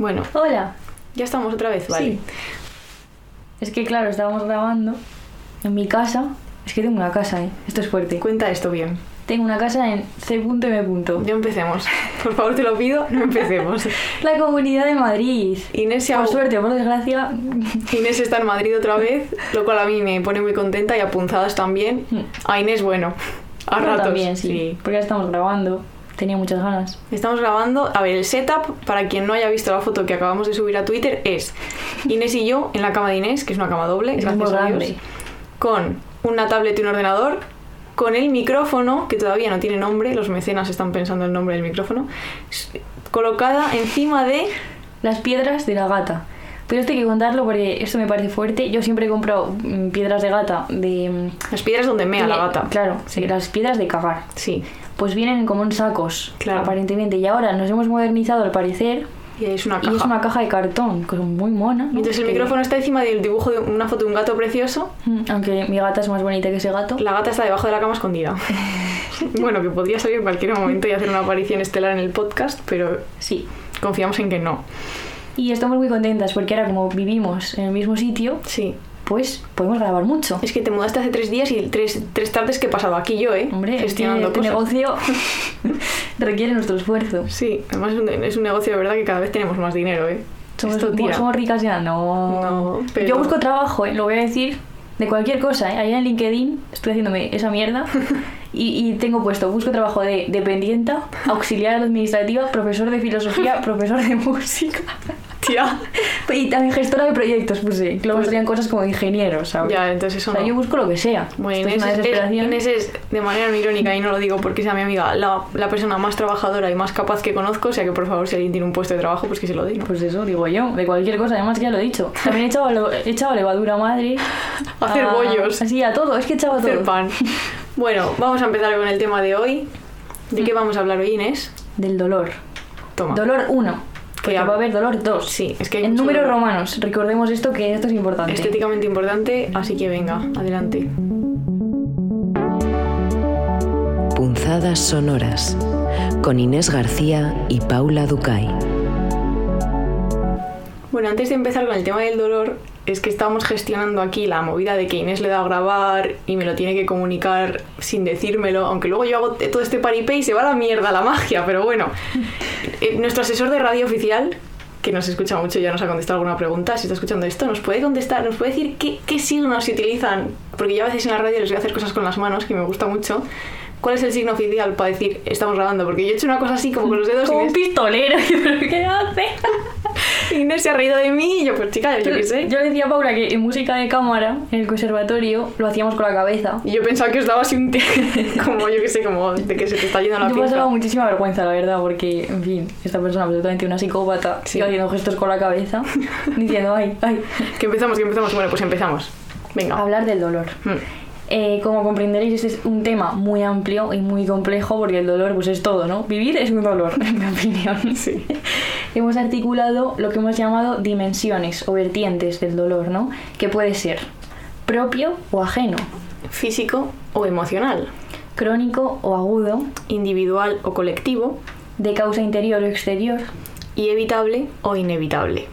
Bueno, Hola. ya estamos otra vez, ¿vale? Sí. Es que claro, estábamos grabando en mi casa. Es que tengo una casa, ¿eh? Esto es fuerte. Cuenta esto bien. Tengo una casa en C.M. Ya empecemos. Por favor, te lo pido, no empecemos. La comunidad de Madrid. Inés, se Por suerte por desgracia. Inés está en Madrid otra vez, lo cual a mí me pone muy contenta y a punzadas también. A Inés, bueno, a yo ratos. también, sí. Porque ya estamos grabando. Tenía muchas ganas. Estamos grabando. A ver, el setup, para quien no haya visto la foto que acabamos de subir a Twitter, es Inés y yo en la cama de Inés, que es una cama doble, Es gracias a. Dios, con una tablet y un ordenador, con el micrófono, que todavía no tiene nombre, los mecenas están pensando el nombre del micrófono, colocada encima de... Las piedras de la gata. Pero esto hay que contarlo porque esto me parece fuerte. Yo siempre he comprado mm, piedras de gata de... mm, Las piedras donde mea la gata. Claro, Sí. las piedras de cagar. Sí. Pues vienen como en sacos, Claro. aparentemente. Y ahora nos hemos modernizado al parecer. Y es una caja. Y es una caja de cartón, que es muy mona. ¿no? Entonces el Que- micrófono está encima del dibujo de una foto de un gato precioso. Mm, Aunque mi gata es más bonita que ese gato. La gata está debajo de la cama escondida. bueno, que podría salir en cualquier momento y hacer una aparición estelar en el podcast, pero Sí. confiamos en que no. Y estamos muy contentas porque ahora como vivimos en el mismo sitio, Sí. Pues podemos grabar mucho. Es que te mudaste hace tres días y tres, tres tardes que he pasado aquí yo, ¿eh? Hombre, gestionando este cosas. negocio requiere nuestro esfuerzo. Sí, además es un, es un negocio de verdad que cada vez tenemos más dinero, ¿eh? ¿Somos, Esto tira. somos ricas ya? No. No, pero- Yo busco trabajo, ¿eh? lo voy a decir, de cualquier cosa. ¿eh? Ahí en LinkedIn estoy haciéndome esa mierda y, y tengo puesto, busco trabajo de dependienta, auxiliar administrativa, profesor de filosofía, profesor de música Y también gestora de proyectos puse. Luego Pues- serían cosas como ingeniero, ¿sabes? Ya, entonces eso o sea, no. yo busco lo que sea. Bueno, es Inés es, desesperación. Inés es, de manera irónica, y no lo digo porque sea mi amiga, la, la persona más trabajadora y más capaz que conozco, o sea que por favor, si alguien tiene un puesto de trabajo, pues que se lo dé, ¿no? Pues eso, digo yo, de cualquier cosa, además ya lo he dicho. También he echado, lo- he echado levadura madre. Hacer a- bollos. Así, a todo, es que he echado a Hacer todo. pan. Bueno, vamos a empezar con el tema de hoy. ¿De qué vamos a hablar hoy, Inés? Del dolor. Toma. Dolor 1. Porque hab- va a haber dolor 2. Sí, es que En números dolor. romanos, recordemos esto que esto es importante. Estéticamente importante, así que venga, adelante. Punzadas sonoras con Inés García y Paula Ducay. Bueno, antes de empezar con el tema del dolor, es que estamos gestionando aquí la movida de que Inés le da a grabar y me lo tiene que comunicar sin decírmelo, aunque luego yo hago todo este paripé y se va a la mierda la magia, pero bueno. Eh, nuestro asesor de radio oficial, que nos escucha mucho, ya nos ha contestado alguna pregunta, si está escuchando esto, nos puede contestar, nos puede decir qué, qué signos se utilizan, porque yo a veces en la radio les voy a hacer cosas con las manos, que me gusta mucho. ¿Cuál es el signo oficial para decir estamos grabando? Porque yo he hecho una cosa así como con los dedos y Como un Inés- pistolero, ¿pero qué hace? Inés se ha reído de mí y yo, pues chica, yo qué sé. Yo le decía a Paula que en música de cámara, en el conservatorio, lo hacíamos con la cabeza. Y yo pensaba que os daba así un té, como yo que sé, como de que se te está yendo la Yo pinza. pasaba muchísima vergüenza, la verdad, porque, en fin, esta persona absolutamente una psicópata, Sí. iba haciendo gestos con la cabeza, diciendo, ay, ay. Que empezamos, que empezamos. Bueno, pues empezamos. Venga. Hablar del dolor. Mm. Eh, como comprenderéis, este es un tema muy amplio y muy complejo porque el dolor pues es todo, ¿no? Vivir es un dolor, en mi opinión. Sí. Hemos articulado lo que hemos llamado dimensiones o vertientes del dolor, ¿no? Que puede ser propio o ajeno, Físico o emocional. crónico o agudo, Individual o colectivo. de causa interior o exterior. Y evitable o inevitable.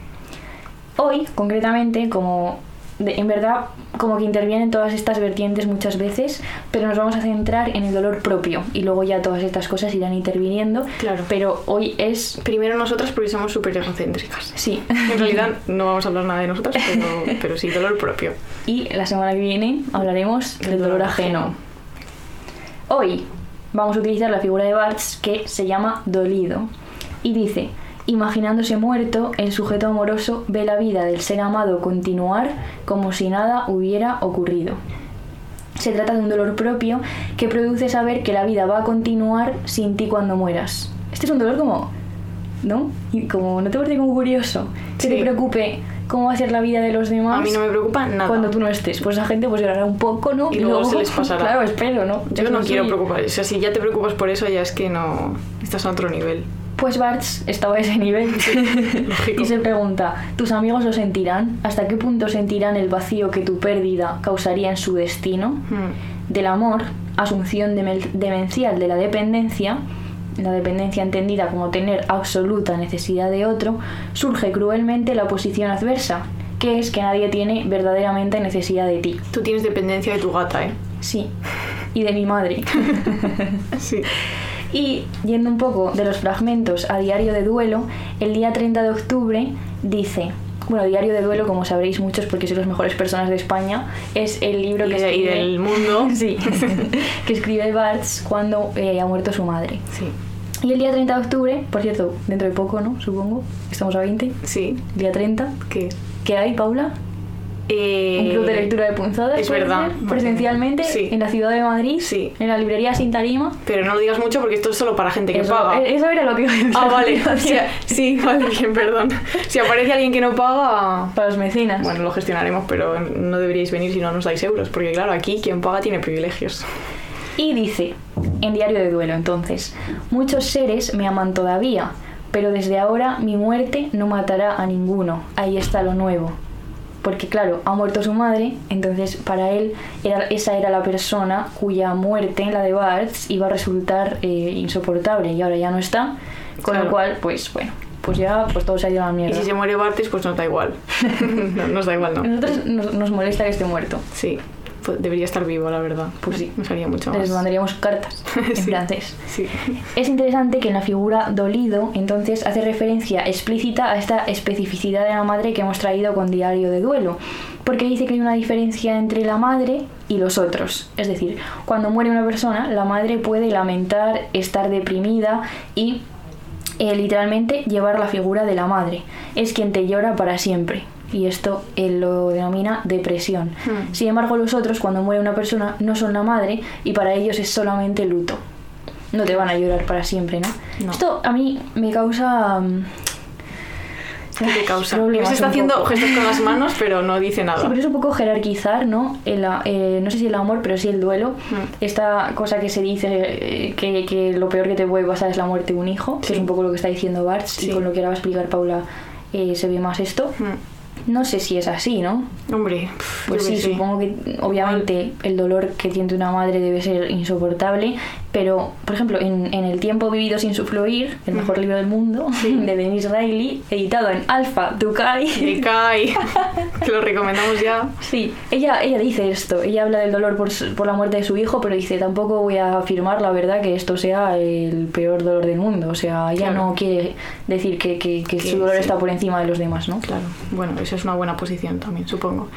Hoy, concretamente, como de- en verdad, como que intervienen todas estas vertientes muchas veces, pero nos vamos a centrar en el dolor propio y luego ya todas estas cosas irán interviniendo. Claro. Pero hoy es... Primero nosotras porque somos súper egocéntricas. Sí. En realidad no vamos a hablar nada de nosotras, pero, pero sí, dolor propio. Y la semana que viene hablaremos del dolor ajeno. Hoy vamos a utilizar la figura de Barthes que se llama dolido y dice, imaginándose muerto, el sujeto amoroso ve la vida del ser amado continuar como si nada hubiera ocurrido. Se trata de un dolor propio que produce saber que la vida va a continuar sin ti cuando mueras. Este es un dolor como, ¿no? Y como, ¿no te parece como curioso? Que te preocupe cómo va a ser la vida de los demás A mí no me preocupa nada. cuando tú no estés. Pues la gente pues llorará un poco, ¿no? Y luego se les pasará. Claro, espero, ¿no? Yo Es no quiero suyo. preocupar. O sea, si ya te preocupas por eso, ya es que no. Estás a otro nivel. Pues Bartz estaba a ese nivel y se pregunta, ¿tus amigos lo sentirán? ¿Hasta qué punto sentirán el vacío que tu pérdida causaría en su destino? Hmm. Del amor, asunción demencial de la dependencia, la dependencia entendida como tener absoluta necesidad de otro, surge cruelmente la oposición adversa, que es que nadie tiene verdaderamente necesidad de ti. Tú tienes dependencia de tu gata, ¿eh? Sí, y de mi madre. Sí. Y yendo un poco de los fragmentos a Diario de Duelo, el día 30 de octubre dice, bueno, Diario de Duelo, como sabréis muchos porque sois las mejores personas de España, es el libro Y, que y escribe, del mundo. sí, que escribe Barthes cuando eh, ha muerto su madre. Sí. Y el día 30 de octubre, por cierto, dentro de poco, ¿no? Supongo, estamos a 20, Sí. día 30, ¿Qué? ¿qué hay, Paula? Eh, Un club de lectura de punzadas, es ¿puede verdad. ser? presencialmente, Sí. en la ciudad de Madrid, Sí. en la librería Sin Tarima. Pero no lo digas mucho porque esto es solo para gente que Eso, paga. eh, eso era lo que iba a decir. Ah, vale. O sea, sí, vale, bien, perdón. Si aparece alguien que no paga, Para los mecenas. bueno, lo gestionaremos, pero no deberíais venir si no nos dais euros, porque claro, aquí quien paga tiene privilegios. Y dice, en Diario de Duelo entonces, muchos seres me aman todavía, pero desde ahora mi muerte no matará a ninguno. Ahí está lo nuevo. Porque claro, ha muerto su madre, entonces para él era, esa era la persona cuya muerte, la de Barthes, iba a resultar eh, insoportable y ahora ya no está. Con Claro. lo cual, pues bueno, pues ya pues todo se ha ido a la Y mierda. si se muere Bartes, pues nos da igual. no, nos da igual, no. nosotros nos, nos molesta que esté muerto. Sí, pues debería estar vivo, la verdad. Pues sí. Nos haría mucho Les más. mandaríamos cartas en Sí. francés. Sí. Es interesante que en la figura dolido entonces hace referencia explícita a esta especificidad de la madre que hemos traído con Diario de Duelo, porque dice que hay una diferencia entre la madre y los otros. Es decir, cuando muere una persona, la madre puede lamentar, estar deprimida y eh, literalmente llevar la figura de la madre. Es quien te llora para siempre. Y esto él lo denomina depresión. Hmm. Sin embargo, los otros, cuando muere una persona, no son la madre y para ellos es solamente luto. No te van a llorar para siempre, ¿no? No. Esto a mí me causa... mm, ¿Qué te causa? problemas Se está haciendo poco. gestos con las manos, pero no dice nada. Sí, pero es un poco jerarquizar, ¿no? El, eh, no sé si el amor, pero sí el duelo. Mm. Esta cosa que se dice eh, que, que lo peor que te puede pasar es la muerte de un hijo, que Sí. es un poco lo que está diciendo Barthes, Sí. y con lo que ahora va a explicar Paula eh, se ve más esto. Mm. No sé si es así, ¿no? Hombre, Pues sí, supongo que obviamente el dolor que tiene una madre debe ser insoportable, pero por ejemplo, en, en El tiempo vivido sin su fluir, el mejor libro del mundo, de Denise Riley, editado en Alpha Ducay. Que lo recomendamos ya. Sí, ella, ella dice esto, ella habla del dolor por, por la muerte de su hijo, pero dice, tampoco voy a afirmar la verdad que esto sea el peor dolor del mundo, o sea, ella Claro. no quiere decir que, que- que Que su dolor sí. está por encima de los demás, ¿no? Claro, bueno, esa es una buena posición también, supongo.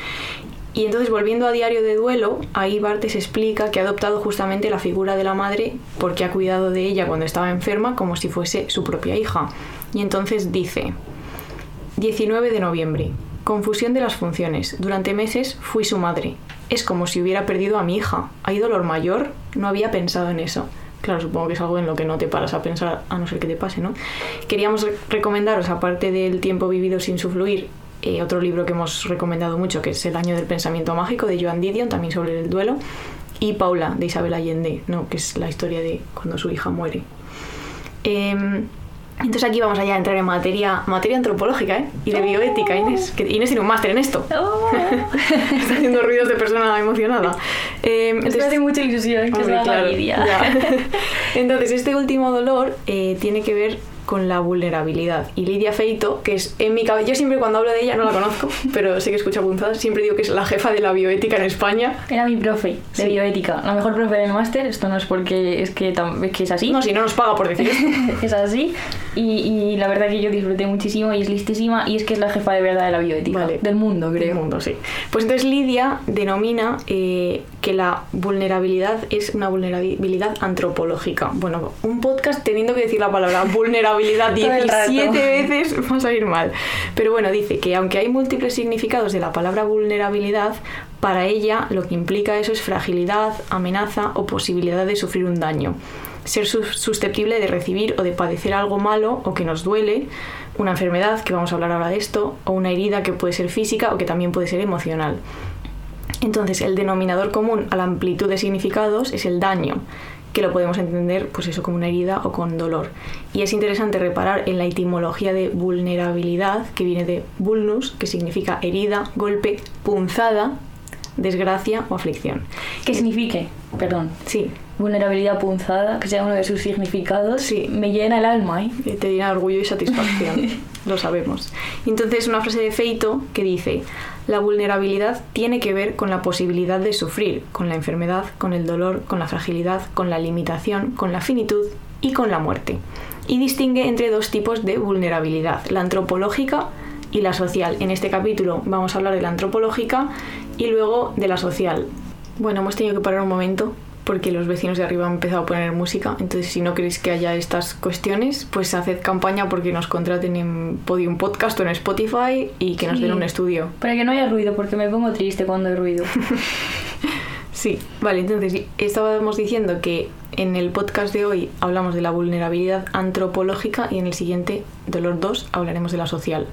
Y entonces, volviendo a Diario de Duelo, ahí Bartes explica que ha adoptado justamente la figura de la madre porque ha cuidado de ella cuando estaba enferma como si fuese su propia hija. Y entonces dice, 19 de noviembre, confusión de las funciones. Durante meses fui su madre. Es como si hubiera perdido a mi hija. ¿Hay dolor mayor? No había pensado en eso. Claro, supongo que es algo en lo que no te paras a pensar, a no ser que te pase, ¿no? Queríamos re- recomendaros, aparte del tiempo vivido sin su fluir, eh, otro libro que hemos recomendado mucho, que es El año del pensamiento mágico, de Joan Didion, también sobre el duelo, y Paula, de Isabel Allende, ¿no? que es la historia de cuando su hija muere. Em, entonces aquí vamos allá a entrar en materia, materia antropológica ¿eh? y de bioética, Inés. Que Inés tiene un máster en esto. Está haciendo ruidos de persona emocionada. Em, Esto entonces- hace mucha ilusión que Hombre, haga claro, Lidia. ya. Entonces, este último dolor eh, tiene que ver con la vulnerabilidad. Y Lidia Feito, que es en mi cabeza, yo siempre cuando hablo de ella no la conozco, pero sé que escucha punzadas, siempre digo que es la jefa de la bioética en España. Era mi profe de Sí. bioética, la mejor profe del máster, esto no es porque es que, es que es así. No, si no nos paga por decir esto. es así y, y la verdad que yo disfruté muchísimo y es listísima y es que es la jefa de verdad de la bioética Vale. del mundo creo Del mundo, sí. Pues entonces Lidia denomina eh, que la vulnerabilidad es una vulnerabilidad antropológica. Bueno, un podcast teniendo que decir la palabra vulnerabilidad Todo el rato. 17 veces va a salir mal. Pero bueno, dice que aunque hay múltiples significados de la palabra vulnerabilidad, para ella lo que implica eso es fragilidad, amenaza o posibilidad de sufrir un daño. Ser sus- susceptible de recibir o de padecer algo malo o que nos duele, una enfermedad, que vamos a hablar ahora de esto, o una herida que puede ser física o que también puede ser emocional. Entonces, el denominador común a la amplitud de significados es el daño, que lo podemos entender pues eso como una herida o con dolor. Y es interesante reparar en la etimología de vulnerabilidad, que viene de vulnus, que significa herida, golpe, punzada, desgracia o aflicción. que signifique perdón Sí, vulnerabilidad punzada, que sea uno de sus significados, Sí. me llena el alma, ¿eh? Te llena orgullo y satisfacción, lo sabemos. Entonces, una frase de Feito que dice, la vulnerabilidad tiene que ver con la posibilidad de sufrir, con la enfermedad, con el dolor, con la fragilidad, con la limitación, con la finitud y con la muerte. Y distingue entre dos tipos de vulnerabilidad, la antropológica y la social. En este capítulo vamos a hablar de la antropológica y luego de la social. Bueno, hemos tenido que parar un momento porque los vecinos de arriba han empezado a poner música. Entonces, si no queréis que haya estas cuestiones, pues haced campaña porque nos contraten en Podium Podcast o en Spotify y que nos den un estudio. Para que no haya ruido, porque me pongo triste cuando hay ruido. Sí, vale, entonces estábamos diciendo que en el podcast de hoy hablamos de la vulnerabilidad antropológica y en el siguiente, de los dos, hablaremos de la social.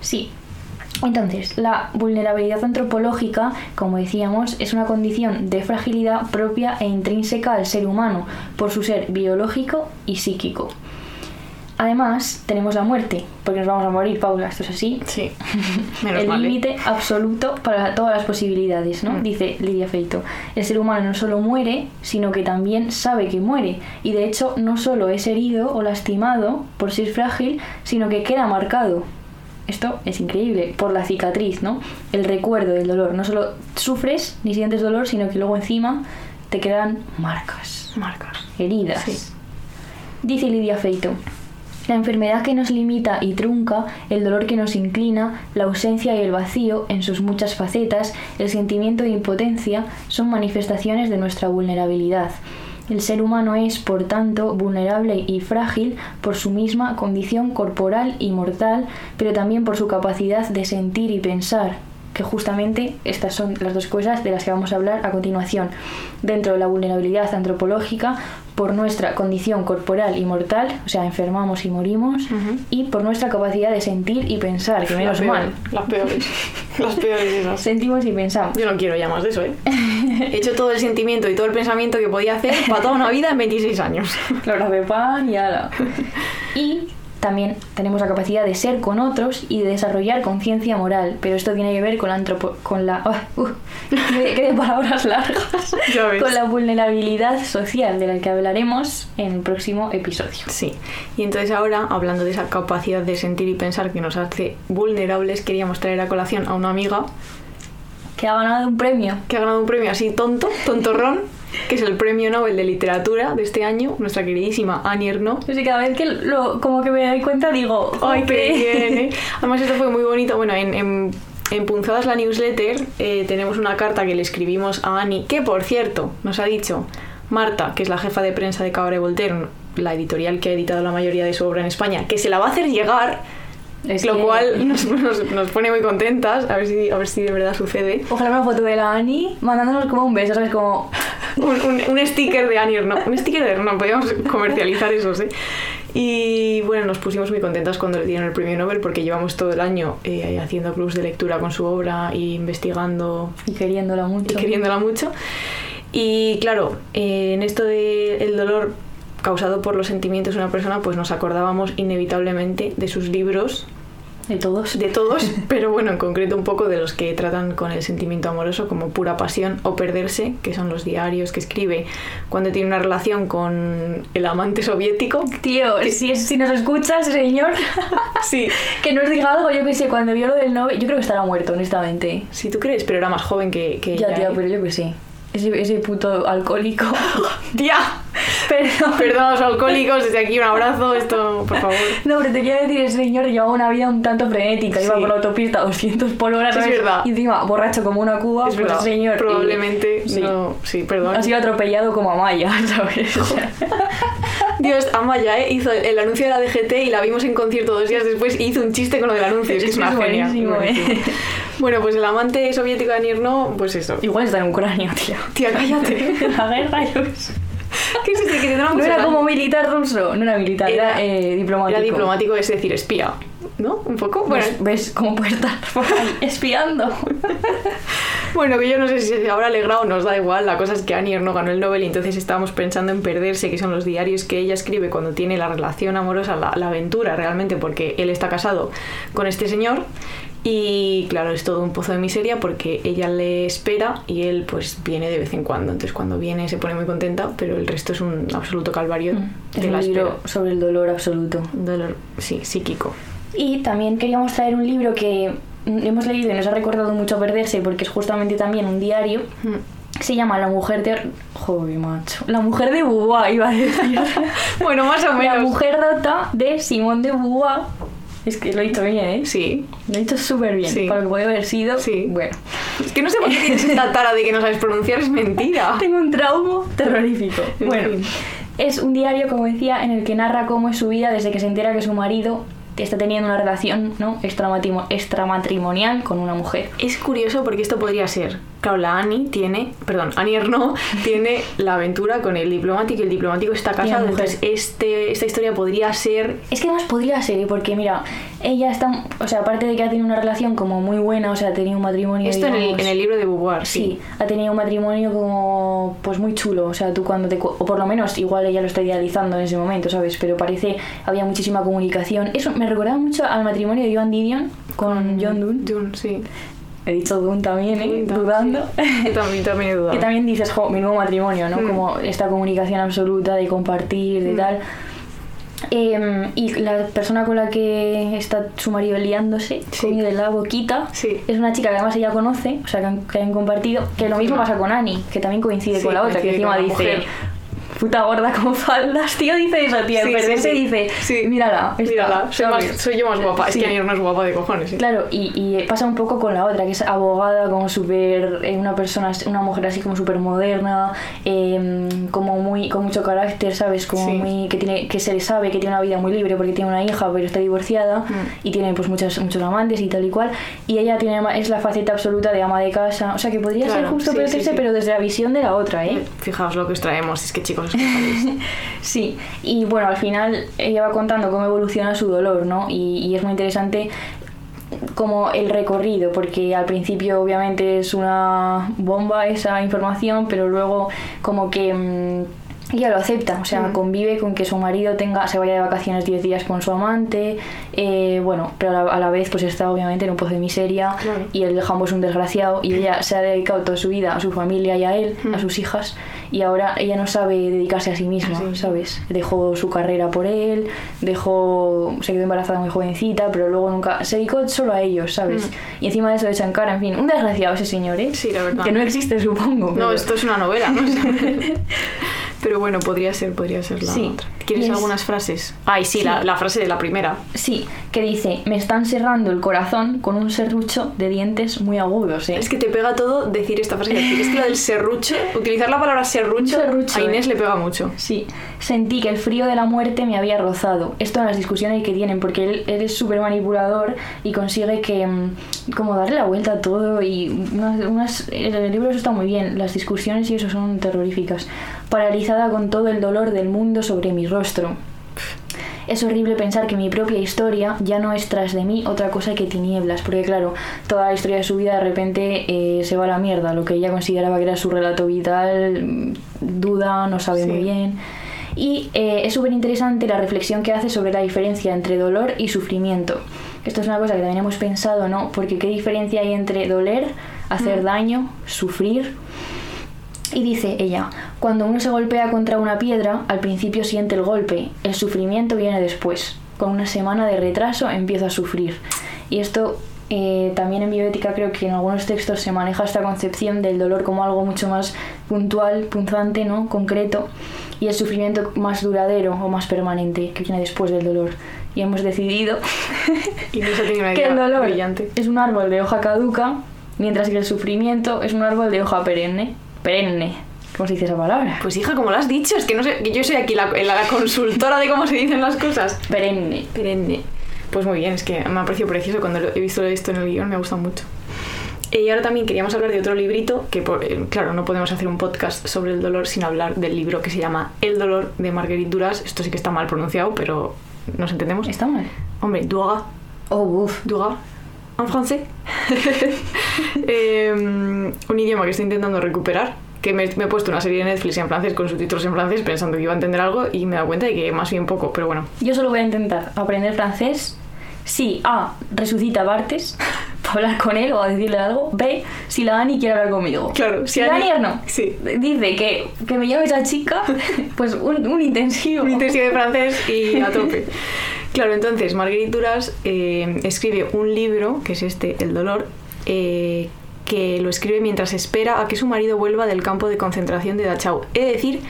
Sí. Entonces, la vulnerabilidad antropológica, como decíamos, es una condición de fragilidad propia e intrínseca al ser humano por su ser biológico y psíquico. Además, tenemos la muerte, porque nos vamos a morir, Paula, esto es así. Sí, menos el. ¿eh? límite absoluto para todas las posibilidades, ¿no? Mm. Dice Lidia Feito. El ser humano no solo muere, sino que también sabe que muere. Y de hecho, no solo es herido o lastimado por ser frágil, sino que queda marcado. Esto es increíble, por la cicatriz, ¿no? El recuerdo del dolor. No solo sufres ni sientes dolor, sino que luego encima te quedan marcas, Marcas. heridas. Sí. Dice Lidia Feito. La enfermedad que nos limita y trunca, el dolor que nos inclina, la ausencia y el vacío en sus muchas facetas, el sentimiento de impotencia, son manifestaciones de nuestra vulnerabilidad. El ser humano es, por tanto, vulnerable y frágil por su misma condición corporal y mortal, pero también por su capacidad de sentir y pensar, que justamente estas son las dos cosas de las que vamos a hablar a continuación. Dentro de la vulnerabilidad antropológica, por nuestra condición corporal y mortal, o sea, enfermamos y morimos, y por nuestra capacidad de sentir y pensar, que menos Las mal. Las peores. Las peores esas. Sentimos y pensamos. Yo no quiero ya más de eso, ¿eh? He hecho todo el sentimiento y todo el pensamiento que podía hacer para toda una vida en 26 años. Claro, de pan y ala. Y también tenemos la capacidad de ser con otros y de desarrollar conciencia moral, pero esto tiene que ver con la antropo con la ah, uh, qué de palabras largas, Ya ves. con la vulnerabilidad social de la que hablaremos en el próximo episodio. Sí, y entonces ahora, hablando de esa capacidad de sentir y pensar que nos hace vulnerables, queríamos traer a colación a una amiga Que ha ganado un premio. que ha ganado un premio así tonto, tontorrón, que es el premio Nobel de Literatura de este año, nuestra queridísima Annie Ernaux. Yo sé, cada vez que lo, como que me doy cuenta digo, ¡Ay, "Jope". qué bien! ¿eh? Además, esto fue muy bonito. Bueno, en, en, en Punzadas la newsletter eh, tenemos una carta que le escribimos a Annie, que por cierto nos ha dicho Marta, que es la jefa de prensa de Cabaret Voltaire, la editorial que ha editado la mayoría de su obra en España, que se la va a hacer llegar, Es lo que- cual nos, nos- nos pone muy contentas, a ver, si, a ver si de verdad sucede. Ojalá una foto de la Ani mandándonos como un beso, ¿sabes? Como... Un, un- un sticker de Annie Ernaux, un sticker de Ernaux, podíamos comercializar esos, ¿eh? Y bueno, nos pusimos muy contentas cuando le dieron el premio Nobel porque llevamos todo el año eh, haciendo clubs de lectura con su obra e investigando Y queriéndola y mucho. queriéndola mucho. Y claro, eh, en esto del dolor causado por los sentimientos de una persona, pues nos acordábamos inevitablemente de sus libros, De todos. de todos, pero bueno, en concreto un poco de los que tratan con el sentimiento amoroso como pura pasión o perderse, que son los diarios que escribe cuando tiene una relación con el amante soviético. Tío, si, es- si nos escuchas, señor, Sí, que nos diga algo, yo que sé, cuando vio lo del Nobel, yo creo que estará muerto, honestamente. si tú crees, pero era más joven que, que Ya, ella, tía, ¿eh? pero yo que sé. Ese, ese puto alcohólico. ¡Tía! Perdón. Perdón a los alcohólicos, desde aquí un abrazo, esto, por favor. No, pero te quiero decir, ese señor llevaba una vida un tanto frenética. Iba por la autopista a 200 por hora, Es ¿sabes? verdad. Y encima, borracho como una cuba, Es pues señor. y- probablemente sí. no... Sí, perdón. Ha sido atropellado como a Maya, ¿sabes? Dios, Amaya ¿eh? hizo el, el anuncio de la DGT y la vimos en concierto dos días después y hizo un chiste con lo del anuncio. Es que es, una genia. ¿eh? Bueno, pues el amante soviético de Nirno, pues eso. Igual está en Ucrania, tío. Tía, cállate. La guerra, yo qué sé. ¿Qué es ese que No era como militar ruso, no era militar, era, Era- eh, diplomático. Era diplomático, es decir, espía. ¿No? Un poco. Bueno, ¿Ves cómo puede estar por ahí espiando? bueno, que yo no sé si se habrá alegrado, nos da igual. La cosa es que Annie no ganó el Nobel y entonces estábamos pensando en perderse, que son los diarios que ella escribe cuando tiene la relación amorosa, la, la aventura realmente, porque él está casado con este señor. Y claro, es todo un pozo de miseria porque ella le espera y él pues viene de vez en cuando. Entonces cuando viene se pone muy contenta, pero el resto es un absoluto calvario Mm. Es de un la libro espera. sobre el dolor absoluto. Un dolor, sí, psíquico. Y también queríamos traer un libro que hemos leído y nos ha recordado mucho perderse porque es justamente también un diario. Mm. Se llama La mujer de... Joder, macho. La mujer de Beauvoir, iba a decir. Bueno, más o La menos. mujer data de Simone de Beauvoir. Es que lo he dicho bien, ¿eh? Sí. Lo he dicho súper bien. Sí. Para lo que puede haber sido. Sí. Bueno. Es que no sé por qué tienes esta tara de que no sabes pronunciar, es mentira. Tengo un trauma terrorífico. En Bueno, es un diario, como decía, en el que narra cómo es su vida desde que se entera que su marido está teniendo una relación ¿no? extramatrimo- extramatrimonial con una mujer. Es curioso porque esto podría ser. Claro, la Annie tiene, perdón, Annie Ernaux tiene la aventura con el diplomático y el diplomático está casado. Entonces, este, esta historia podría ser. Es que además podría ser, ¿eh? porque mira, ella está, o sea, aparte de que ha tenido una relación como muy buena, o sea, ha tenido un matrimonio. Esto en el, digamos, en el libro de Beauvoir, Sí, sí. ha tenido un matrimonio como pues muy chulo, o sea, tú cuando te o por lo menos igual ella lo está idealizando en ese momento, ¿sabes? Pero parece había muchísima comunicación. Eso me recordaba mucho al matrimonio de Joan Didion con John Dunn. Dune, sí. He dicho Dunn también, ¿eh? Dudando. Yo también, también he dudado. que también dices, jo, mi nuevo matrimonio, ¿no? Mm. Como esta comunicación absoluta de compartir, de Mm. tal. Em, y la persona con la que está su marido liándose, Sí. de la boquita, Sí. es una chica que además ella conoce, o sea, que han, que han compartido, que lo mismo Encima. pasa con Annie, que también coincide Sí, con la otra, que encima dice, mujer. Puta gorda con faldas, tío, dice eso, tío, Sí, perderse sí, sí. dice, Sí. mírala, esta", Mírala, soy, más- soy yo más guapa. Es que Annie Ernaux es guapa de cojones. Claro, y, y pasa un poco con la otra, que es abogada, como súper. eh, una persona, una mujer así como súper moderna, eh, como muy. con mucho carácter, ¿sabes? Como muy. que tiene que se le sabe que tiene una vida muy libre porque tiene una hija, pero está divorciada Mm. y tiene pues muchas, muchos amantes y tal y cual. Y ella tiene es la faceta absoluta de ama de casa. O sea que podría ser Claro, justo perderse, sí, sí. pero desde la visión de la otra, ¿eh? Fijaos lo que os traemos. Es que chicos, Sí, y bueno, al final ella va contando cómo evoluciona su dolor, ¿no? Y, y es muy interesante como el recorrido, porque al principio obviamente es una bomba esa información, pero luego como que mm, ella lo acepta, o sea, Mm. convive con que su marido tenga, se vaya de vacaciones 10 días con su amante, eh, bueno, pero a la, a la vez pues está obviamente en un pozo de miseria Claro. y el jambo es un desgraciado y ella se ha dedicado toda su vida a su familia y a él, a Mm. sus hijas, y ahora ella no sabe dedicarse a sí misma, Sí. ¿sabes? Dejó su carrera por él, dejó, se quedó embarazada muy jovencita, pero luego nunca, se dedicó solo a ellos, ¿sabes? Mm. Y encima de eso le echan cara, en fin, un desgraciado ese señor, ¿eh? Sí, la verdad. Que no existe, supongo. No, pero- esto es una novela, ¿no? Pero bueno, podría ser, podría ser la Sí. otra. ¿Quieres es- algunas frases? Ay, sí, Sí. La, la frase de la primera. Sí, que dice, me están cerrando el corazón con un serrucho de dientes muy agudos, ¿eh? Es que te pega todo decir esta frase. Es que lo del serrucho, utilizar la palabra serrucho, Serrucho, a Inés eh. le pega mucho. Sí, sentí que el frío de la muerte me había rozado. Esto en las discusiones que tienen, porque él, él es súper manipulador y consigue que, mm, como darle la vuelta a todo y unas, unas- el libro eso está muy bien, las discusiones y eso son terroríficas. Paralizada con todo el dolor del mundo sobre mi rostro. Es horrible pensar que mi propia historia ya no es tras de mí otra cosa que tinieblas, porque claro, toda la historia de su vida de repente eh, se va a la mierda, lo que ella consideraba que era su relato vital, mm, duda, no sabe Sí. muy bien. Y eh, es súper interesante la reflexión que hace sobre la diferencia entre dolor y sufrimiento. Esto es una cosa que también hemos pensado, ¿no? Porque qué diferencia hay entre doler, hacer Mm. daño, sufrir. Y dice ella, cuando uno se golpea contra una piedra, al principio siente el golpe, el sufrimiento viene después. Con una semana de retraso empieza a sufrir. Y esto eh, también en bioética creo que en algunos textos se maneja esta concepción del dolor como algo mucho más puntual, punzante, ¿no? concreto, y el sufrimiento más duradero o más permanente que viene después del dolor. Y hemos decidido que el dolor brillante. es un árbol de hoja caduca, mientras que el sufrimiento es un árbol de hoja perenne. Perenne. ¿Cómo se dice esa palabra? Pues hija, como lo has dicho, es que no sé, yo soy aquí la, la, la consultora de cómo se dicen las cosas. Perenne. Perenne. Pues muy bien, es que me ha parecido precioso cuando lo- he visto esto en el guion, me ha gustado mucho. Eh, Y ahora también queríamos hablar de otro librito, que por- eh, claro, no podemos hacer un podcast sobre el dolor sin hablar del libro que se llama El dolor de Marguerite Duras. Esto sí que está mal pronunciado, pero nos entendemos. ¿Está mal? Hombre, Duras. Oh, buf. Duras. En francés. Eh, un idioma que estoy intentando recuperar. Que me, me he puesto una serie de Netflix en francés con subtítulos en francés pensando que iba a entender algo y me he dado cuenta de que más bien poco, pero bueno. Yo solo voy a intentar aprender francés. Sí, A, resucita Bartes. hablar con él o a decirle algo. B, si la Ani quiere hablar conmigo. Claro, si, la Ani no. Sí. Dice que, que me llame esa chica, pues un, un intensivo. Un intensivo de francés y a tope. Claro, entonces Marguerite Duras eh, escribe un libro, que es este, El dolor, eh, que lo escribe mientras espera a que su marido vuelva del campo de concentración de Dachau. He de decir,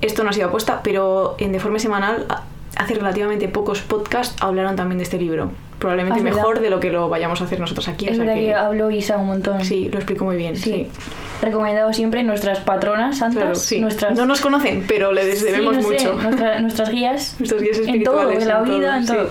esto no ha sido apuesta, pero en de forma semanal, hace relativamente pocos podcasts hablaron también de este libro. Probablemente verdad. mejor de lo que lo vayamos a hacer nosotros aquí. o Es sea verdad que... que- habló Isa un montón. Sí, lo explico muy bien. Sí. Sí. Recomendado siempre nuestras patronas santas, Claro, sí. nuestras... No nos conocen, pero les Sí, debemos no sé, mucho. nuestra- nuestras guías. Nuestros guías En todo, espirituales. en la vida, en sí. todo.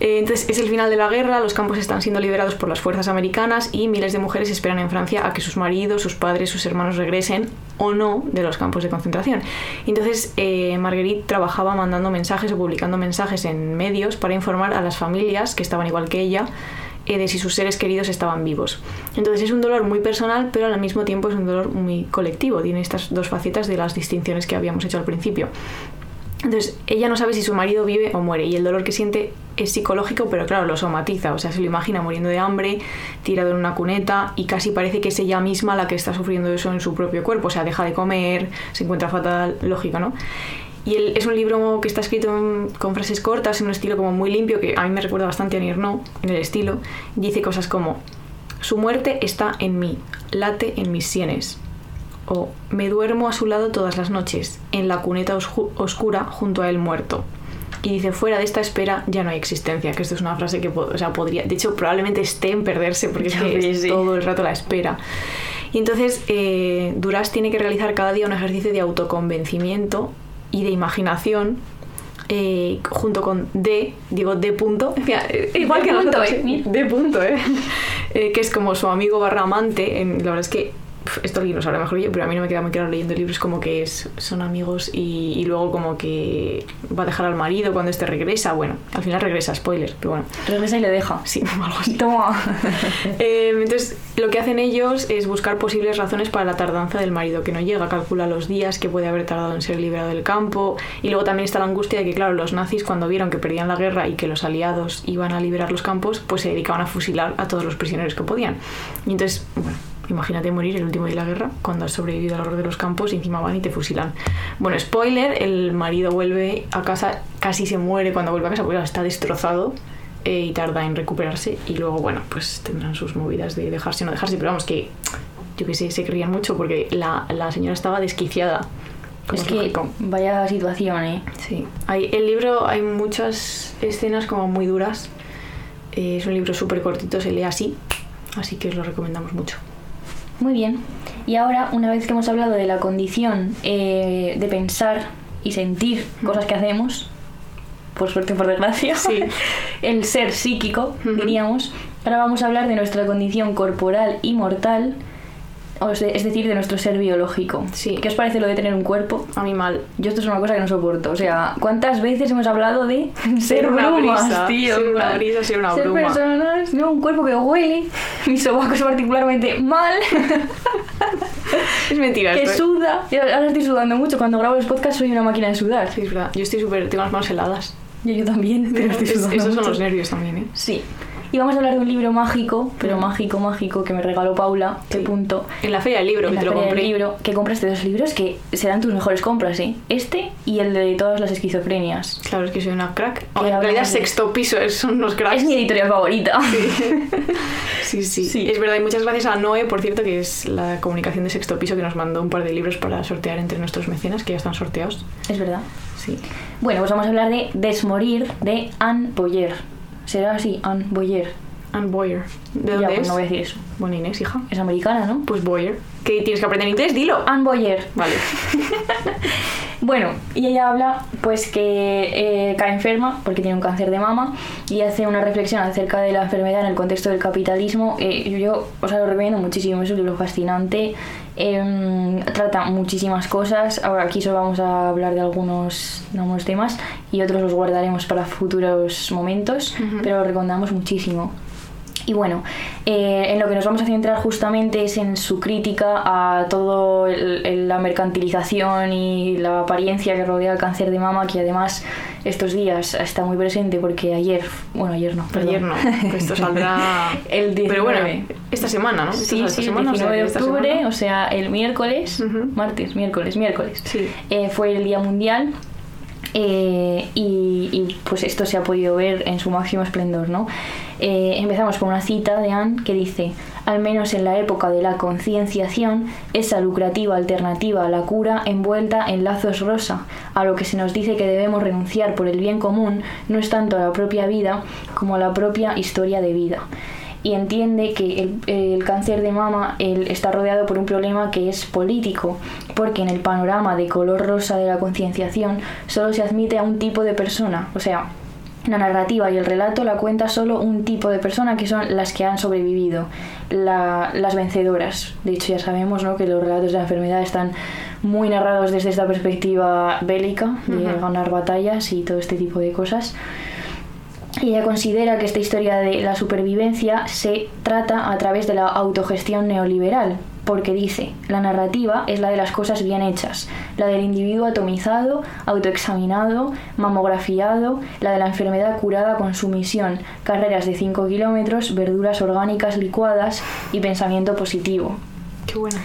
Eh, entonces es el final de la guerra, los campos están siendo liberados por las fuerzas americanas y miles de mujeres esperan en Francia a que sus maridos, sus padres, sus hermanos regresen o no de los campos de concentración. Entonces eh, Marguerite trabajaba mandando mensajes o publicando mensajes en medios para informar a las familias que estaban igual que ella eh, de si sus seres queridos estaban vivos. Entonces es un dolor muy personal, pero al mismo tiempo es un dolor muy colectivo. Tiene estas dos facetas de las distinciones que habíamos hecho al principio. Entonces, ella no sabe si su marido vive o muere y el dolor que siente es psicológico, pero claro, lo somatiza, o sea, se lo imagina muriendo de hambre, tirado en una cuneta y casi parece que es ella misma la que está sufriendo eso en su propio cuerpo, o sea, deja de comer, se encuentra fatal, lógico, ¿no? Y es un libro que está escrito en- con frases cortas, en un estilo como muy limpio, que a mí me recuerda bastante a Nirno, en el estilo. Dice cosas como, su muerte está en mí, late en mis sienes. O me duermo a su lado todas las noches, en la cuneta oscu- oscura junto a él muerto. Y dice, fuera de esta espera ya no hay existencia, que esto es una frase que o sea, podría, de hecho probablemente esté en perderse porque es que todo el rato la espera. Y entonces eh, Duras tiene que realizar cada día un ejercicio de autoconvencimiento y de imaginación eh, junto con D, digo D punto, mira, igual que punto. D punto, ¿eh? Eh, que es como su amigo barra amante, en- la verdad es que pf, esto alguien lo sabrá mejor yo, pero a mí no me queda muy claro leyendo libros como que es, son amigos y, y luego como que va a dejar al marido cuando este regresa, bueno, al final regresa, spoiler, pero bueno, Regresa y le deja. sí, algo así. Toma. Eh, entonces, lo que hacen ellos es buscar posibles razones para la tardanza del marido, que no llega, calcula los días que puede haber tardado en ser liberado del campo. Y luego también está la angustia de que, claro, los nazis, cuando vieron que perdían la guerra y que los aliados iban a liberar los campos, pues se dedicaban a fusilar a todos los prisioneros que podían. Y entonces, bueno. Imagínate morir el último día de la guerra cuando has sobrevivido al horror de los campos y encima van y te fusilan. Bueno, spoiler, el marido vuelve a casa, casi se muere cuando vuelve a casa porque está destrozado eh, y tarda en recuperarse y luego bueno pues tendrán sus movidas de dejarse o no dejarse pero vamos que yo que sé se creían mucho porque la, la señora estaba desquiciada es que lógico. vaya situación, ¿eh? sí hay, el libro hay muchas escenas como muy duras Eh, es un libro súper cortito se lee así así que os lo recomendamos mucho Muy bien. Y ahora, una vez que hemos hablado de la condición eh, de pensar y sentir cosas que hacemos, por suerte o por desgracia, Sí. el ser psíquico, diríamos, ahora vamos a hablar de nuestra condición corporal y mortal, o se- es decir, de nuestro ser biológico. Sí. ¿Qué os parece lo de tener un cuerpo? a mí mal Yo esto es una cosa que no soporto. O sea, ¿cuántas veces hemos hablado de ser una brumas, brisa, tío? ser una brisa, ser una bruma. personas, no, un cuerpo que huele, mis sobacos particularmente mal, es mentira que suda. Yo ahora estoy sudando mucho. Cuando grabo los podcasts soy una máquina de sudar. Sí, es verdad yo estoy súper tengo las manos heladas Yo, yo también, pero estoy Es- sudando esos son los nervios también ¿eh? Sí. Y vamos a hablar de un libro mágico, pero mágico, mágico, que me regaló Paula, Sí. qué punto. en la feria del libro en que la te lo feria del compré libro, que compraste dos libros que serán tus mejores compras, ¿eh? Este y el de todas las esquizofrenias. Claro, es que soy una crack. Que en realidad sexto piso es- son unos cracks. Es mi editorial favorita. Sí, sí, Sí. Es verdad, y muchas gracias a Noé, por cierto, que es la comunicación de sexto piso que nos mandó un par de libros para sortear entre nuestros mecenas, que ya están sorteados. es verdad. Sí. Bueno, pues vamos a hablar de Desmorir de Anne Boyer. ¿Será así? Anne Boyer. Anne Boyer. ¿De Ya, dónde pues es? no voy a decir eso. Bueno, Inés, hija. Es americana, ¿no? Pues Boyer. ¿Qué tienes que aprender inglés? Dilo. Anne Boyer. Vale. Bueno, y ella habla pues que eh, cae enferma porque tiene un cáncer de mama y hace una reflexión acerca de la enfermedad en el contexto del capitalismo. Eh, yo os lo recomiendo muchísimo, es un libro fascinante. Em, trata muchísimas cosas. Ahora aquí solo vamos a hablar de algunos, de algunos temas y otros los guardaremos para futuros momentos, pero lo recomendamos muchísimo. Y bueno, eh, en lo que nos vamos a centrar justamente es en su crítica a el- la mercantilización y la apariencia que rodea el cáncer de mama, que además estos días está muy presente porque ayer, bueno, ayer no, perdón. Ayer no, esto saldrá... El 19. Pero bueno, esta semana, ¿no? Sí, sí, esta el semana, o sea, 19 de octubre, semana- o sea, el miércoles, martes, miércoles, miércoles, Sí. eh, fue el Día Mundial eh, y, y, pues esto se ha podido ver en su máximo esplendor, ¿no? Eh, empezamos con una cita de Anne que dice, al menos en la época de la concienciación, esa lucrativa alternativa a la cura envuelta en lazos rosa, a lo que se nos dice que debemos renunciar por el bien común, no es tanto a la propia vida como a la propia historia de vida. Y entiende que el, cáncer de mama está rodeado por un problema que es político, porque en el panorama de color rosa de la concienciación solo se admite a un tipo de persona, o sea, la narrativa y el relato la cuenta solo un tipo de persona que son las que han sobrevivido, la- las vencedoras. De hecho, ya sabemos ¿no? que los relatos de la enfermedad están muy narrados desde esta perspectiva bélica, de ganar batallas y todo este tipo de cosas. Y ella considera que esta historia de la supervivencia se trata a través de la autogestión neoliberal, porque dice, la narrativa es la de las cosas bien hechas, la del individuo atomizado, autoexaminado, mamografiado, la de la enfermedad curada con sumisión, carreras de 5 kilómetros, verduras orgánicas licuadas y pensamiento positivo Qué buena.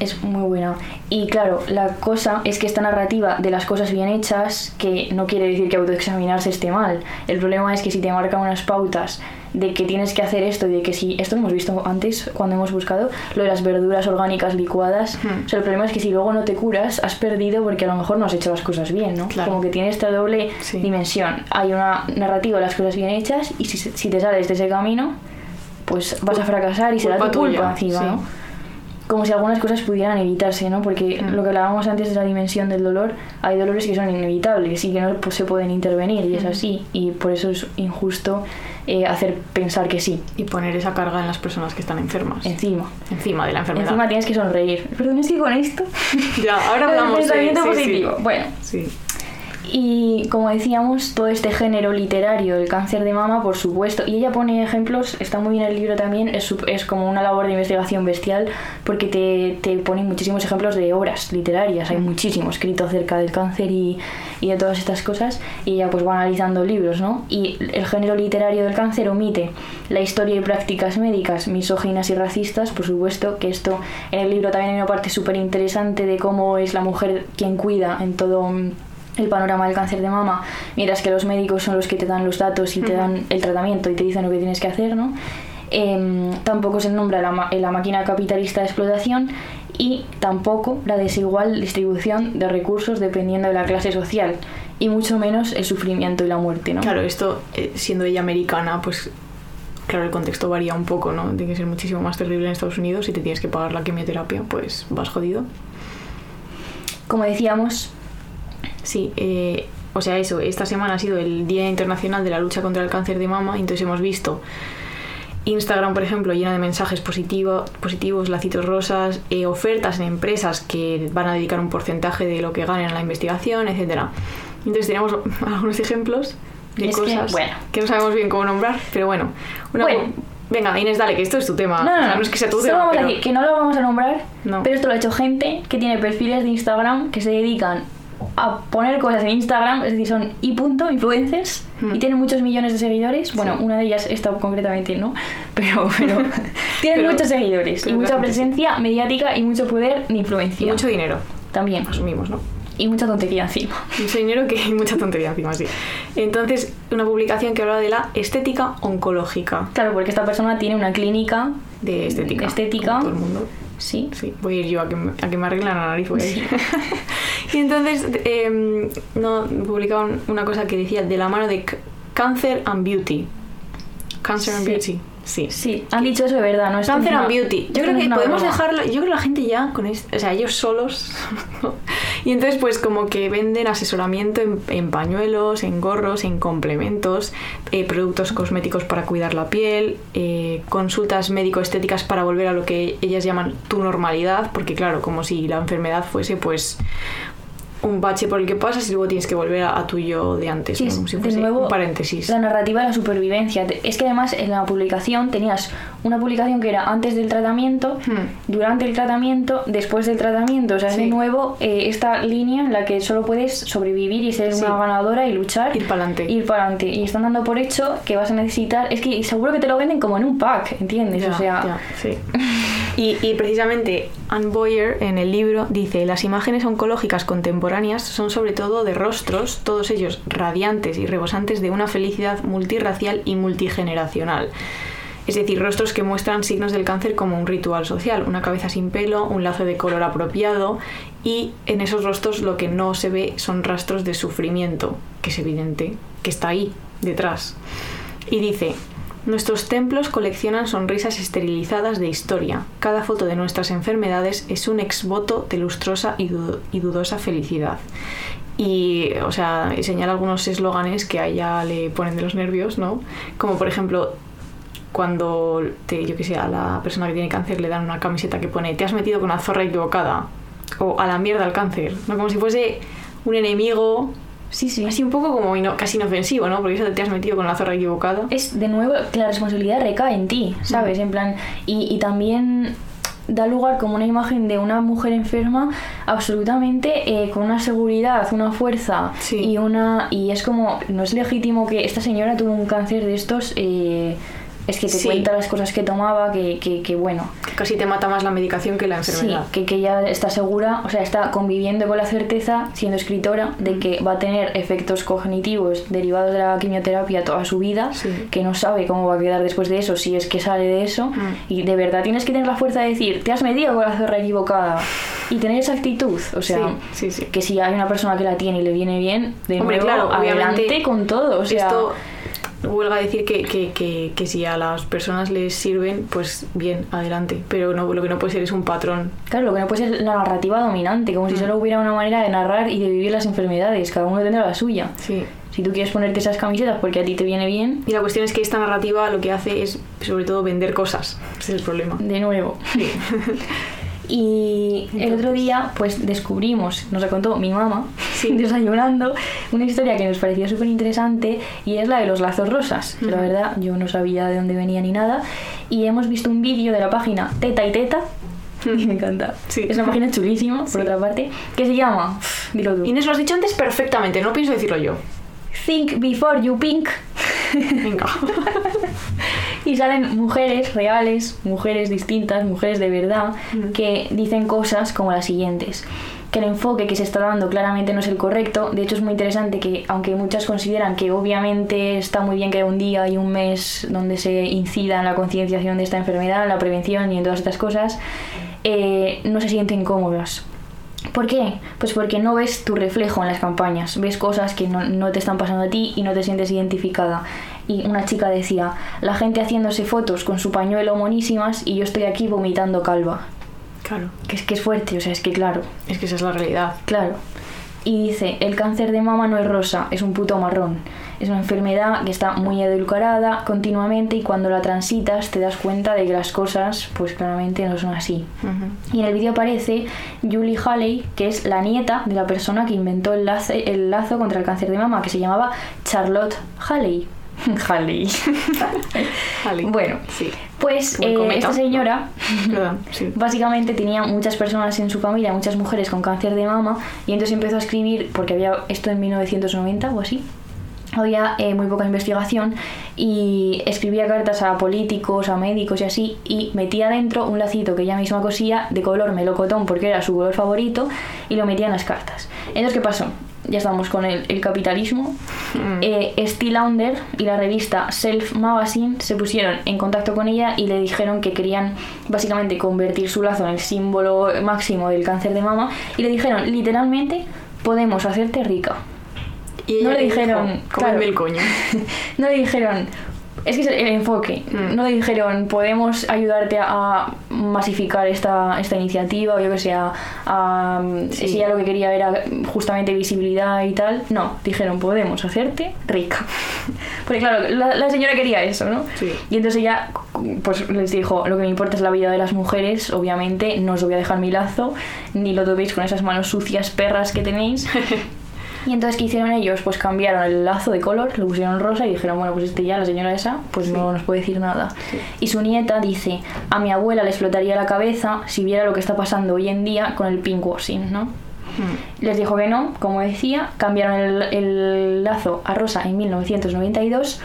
es muy buena. Y claro, la cosa es que esta narrativa de las cosas bien hechas, que no quiere decir que autoexaminarse esté mal. El problema es que si te marcan unas pautas de que tienes que hacer esto y de que si esto lo hemos visto antes cuando hemos buscado lo de las verduras orgánicas licuadas Hmm. o sea el problema es que si luego no te curas has perdido porque a lo mejor no has hecho las cosas bien no Claro. como que tiene esta doble Sí. dimensión hay una narrativa de las cosas bien hechas y si, si te sales de ese camino pues vas a fracasar y será tu culpa tuya, encima sí. ¿no? como si algunas cosas pudieran evitarse, ¿no? Porque Mm. lo que hablábamos antes de la dimensión del dolor, hay dolores que son inevitables y que no se pueden intervenir y es Mm. así. Y por eso es injusto eh, hacer pensar que sí, Y poner esa carga en las personas que están enfermas. encima. Encima de la enfermedad. Encima tienes que sonreír. Perdón, es que con esto... Ya, ahora el hablamos de pensamiento sí, sí. positivo. Bueno, Sí. Y como decíamos, todo este género literario, el cáncer de mama, por supuesto, y ella pone ejemplos, está muy bien el libro también, es, es como una labor de investigación bestial porque te, te pone muchísimos ejemplos de obras literarias, hay muchísimo escrito acerca del cáncer y, y de todas estas cosas, y ella pues va analizando libros, ¿no? Y el género literario del cáncer omite la historia y prácticas médicas misóginas y racistas, por supuesto, que esto en el libro también hay una parte súper interesante de cómo es la mujer quien cuida en todo mm, el panorama del cáncer de mama, mientras que los médicos son los que te dan los datos y te dan el tratamiento y te dicen lo que tienes que hacer, ¿no? Em, tampoco se nombra la, ma- la máquina capitalista de explotación y tampoco la desigual distribución de recursos dependiendo de la clase social y mucho menos el sufrimiento y la muerte, ¿no? Claro, esto, eh, siendo ella americana, pues claro, el contexto varía un poco, ¿no? Tiene que ser muchísimo más terrible en Estados Unidos. Si te tienes que pagar la quimioterapia, pues vas jodido. Como decíamos, Sí, eh, o sea, eso, esta semana ha sido el Día Internacional de la Lucha contra el Cáncer de Mama, entonces hemos visto Instagram, por ejemplo, llena de mensajes positivo, positivos, lacitos rosas, eh, ofertas en empresas que van a dedicar un porcentaje de lo que ganen a la investigación, etcétera. Entonces tenemos algunos ejemplos de Es que, cosas que, bueno. no sabemos bien cómo nombrar, pero bueno. Una- Bueno. Venga, Inés, dale, que esto es tu tema. no, O no, sea, no, no es que sea tu tema, vamos pero- a decir que no lo vamos a nombrar, No. pero esto lo ha hecho gente que tiene perfiles de Instagram que se dedican a poner cosas en Instagram, es decir, son y punto, influencers, Hmm. y tienen muchos millones de seguidores. Bueno, Sí. una de ellas, esta concretamente no, pero, pero tienen Pero- muchos seguidores y mucha sí. presencia mediática y mucho poder de influencia. Y mucho dinero, También. asumimos, ¿no? Y mucha tontería encima. Mucho dinero que hay mucha tontería encima, sí. Entonces, una publicación que habla de la estética oncológica. Claro, porque esta persona tiene una clínica De estética. Estética. todo el mundo. Sí. Sí, voy a ir yo a que me, a que me arreglen la nariz. Voy a ir. y entonces, eh, no, publicaban una cosa que decía de la mano de Cancer and Beauty. Cancer and. Beauty. Sí. Sí, han dicho eso de verdad, ¿no? Es and Beauty. Yo creo que podemos dejarlo. Yo creo que la gente ya con esto, o sea, ellos solos. y entonces, pues, como que venden asesoramiento en, en pañuelos, en gorros, en complementos, eh, productos cosméticos para cuidar la piel, eh, consultas médico-estéticas para volver a lo que ellas llaman tu normalidad, porque, claro, como si la enfermedad fuese, pues, un bache por el que pasas y luego tienes que volver a, a tu yo de antes, Sí, como si de fuese nuevo, un paréntesis. La narrativa de la supervivencia. Es que además en la publicación tenías una publicación que era antes del tratamiento, Hmm. durante el tratamiento, después del tratamiento. O sea, es de nuevo eh, esta línea en la que solo puedes sobrevivir y ser Sí. una ganadora y luchar. Ir pa'lante. Ir para adelante. Y están dando por hecho que vas a necesitar. Es que seguro que te lo venden como en un pack, ¿entiendes? Ya, o sea, ya, sí. Y, precisamente Anne Boyer en el libro dice, las imágenes oncológicas contemporáneas son sobre todo de rostros, todos ellos radiantes y rebosantes de una felicidad multirracial y multigeneracional. Es decir, rostros que muestran signos del cáncer como un ritual social, una cabeza sin pelo, un lazo de color apropiado y en esos rostros lo que no se ve son rastros de sufrimiento, que es evidente que está ahí, detrás. Y dice, nuestros templos coleccionan sonrisas esterilizadas de historia. Cada foto de nuestras enfermedades es un exvoto de lustrosa y, y dudosa felicidad. Y, o sea, señala algunos eslóganes que a ella le ponen de los nervios, ¿no? Como por ejemplo, cuando, te, yo que sé, a la persona que tiene cáncer le dan una camiseta que pone te has metido con la zorra equivocada. O a la mierda el cáncer, ¿no? Como si fuese un enemigo sí, sí. Así un poco como ino- casi inofensivo, ¿no? Porque eso te has metido con la zorra equivocada. es de nuevo que la responsabilidad recae en ti, ¿sabes? En plan, y, y también da lugar como una imagen de una mujer enferma absolutamente eh, con una seguridad, una fuerza Sí. y una y es como no es legítimo que esta señora tuvo un cáncer de estos eh, es que te Sí. cuenta las cosas que tomaba que, que, que bueno Casi te mata más la medicación que la Sí, enfermedad. que, que ya está segura, o sea, está conviviendo con la certeza, siendo escritora, de que va a tener efectos cognitivos derivados de la quimioterapia toda su vida, Sí. que no sabe cómo va a quedar después de eso, si es que sale de eso, Mm. y de verdad tienes que tener la fuerza de decir, te has metido con la zorra equivocada, y tener esa actitud, o sea, sí, sí, sí. que si hay una persona que la tiene y le viene bien, de Hombre, nuevo, claro, adelante obviamente, con todo, o sea... Esto huelga decir que, que, que, que si a las personas les sirven, pues bien, adelante. Pero no, lo que no puede ser es un patrón. Claro, lo que no puede ser la narrativa dominante, como si Mm. solo hubiera una manera de narrar y de vivir las enfermedades, cada uno tendrá la suya. Sí. Si tú quieres ponerte esas camisetas porque a ti te viene bien, Y la cuestión es que esta narrativa lo que hace es, sobre todo, vender cosas. Ese es el problema. de nuevo. Y el otro día, pues descubrimos, nos la contó mi mamá, desayunando, una historia que nos pareció súper interesante y es la de los lazos rosas. que La verdad, yo no sabía de dónde venía ni nada. Y hemos visto un vídeo de la página Teta y Teta, y me encanta. Sí. Es una página chulísima, por Sí. otra parte, que se llama, dilo tú, Inés lo has dicho antes perfectamente, no pienso decirlo yo. Think Before You Pink. Venga. Y salen mujeres reales, mujeres distintas, mujeres de verdad, Ujú. que dicen cosas como las siguientes. Que el enfoque que se está dando claramente no es el correcto. De hecho, es muy interesante que, aunque muchas consideran que obviamente está muy bien que haya un día y un mes donde se incida en la concienciación de esta enfermedad, en la prevención y en todas estas cosas, eh, no se sienten cómodas. ¿Por qué? Pues porque no ves tu reflejo en las campañas, ves cosas que no, no te están pasando a ti y no te sientes identificada. Y una chica decía, la gente haciéndose fotos con su pañuelo monísimas y yo estoy aquí vomitando calva. Claro. Que es que es fuerte, o sea, es que claro, Es que esa es la realidad. claro. Y dice, el cáncer de mama no es rosa, es un puto marrón. Es una enfermedad que está muy edulcorada continuamente y cuando la transitas te das cuenta de que las cosas pues claramente no son así. Y en el vídeo aparece Julie Haley, que es la nieta de la persona que inventó el, lace- el lazo contra el cáncer de mama, que se llamaba Charlotte Haley. Haley. Vale. bueno, Sí. pues eh, esta señora Perdón, sí. básicamente tenía muchas personas en su familia, muchas mujeres con cáncer de mama, y entonces empezó a escribir, porque había esto en 1990 o así, había eh, muy poca investigación y escribía cartas a políticos, a médicos y así, y metía dentro un lacito que ella misma cosía de color melocotón porque era su color favorito y lo metía en las cartas. Entonces, ¿qué pasó? Ya estamos con el, el capitalismo. Mm. Eh, Steel Launder y la revista Self Magazine se pusieron en contacto con ella y le dijeron que querían básicamente convertir su lazo en el símbolo máximo del cáncer de mama y le dijeron literalmente podemos hacerte rica. Y no le dijo, dijeron, "Cómeme claro. el coño. no le dijeron Es que es el enfoque. Mm. No le dijeron, podemos ayudarte a masificar esta, esta iniciativa, o yo que sé, a, a- Sí. si ella lo que quería era justamente visibilidad y tal. No, dijeron, podemos hacerte rica. Porque claro, la, la señora quería eso, ¿no? Sí. Y entonces ella pues les dijo, lo que me importa es la vida de las mujeres, obviamente no os voy a dejar mi lazo, ni lo toquéis con esas manos sucias perras que tenéis. Y entonces, ¿qué hicieron ellos? Pues cambiaron el lazo de color, lo pusieron rosa y dijeron, bueno, pues este ya, la señora esa, pues no nos puede decir nada. Y su nieta dice, a mi abuela le explotaría la cabeza si viera lo que está pasando hoy en día con el pinkwashing, ¿no? Mm. Les dijo que no, como decía, cambiaron el, el lazo a rosa en 1992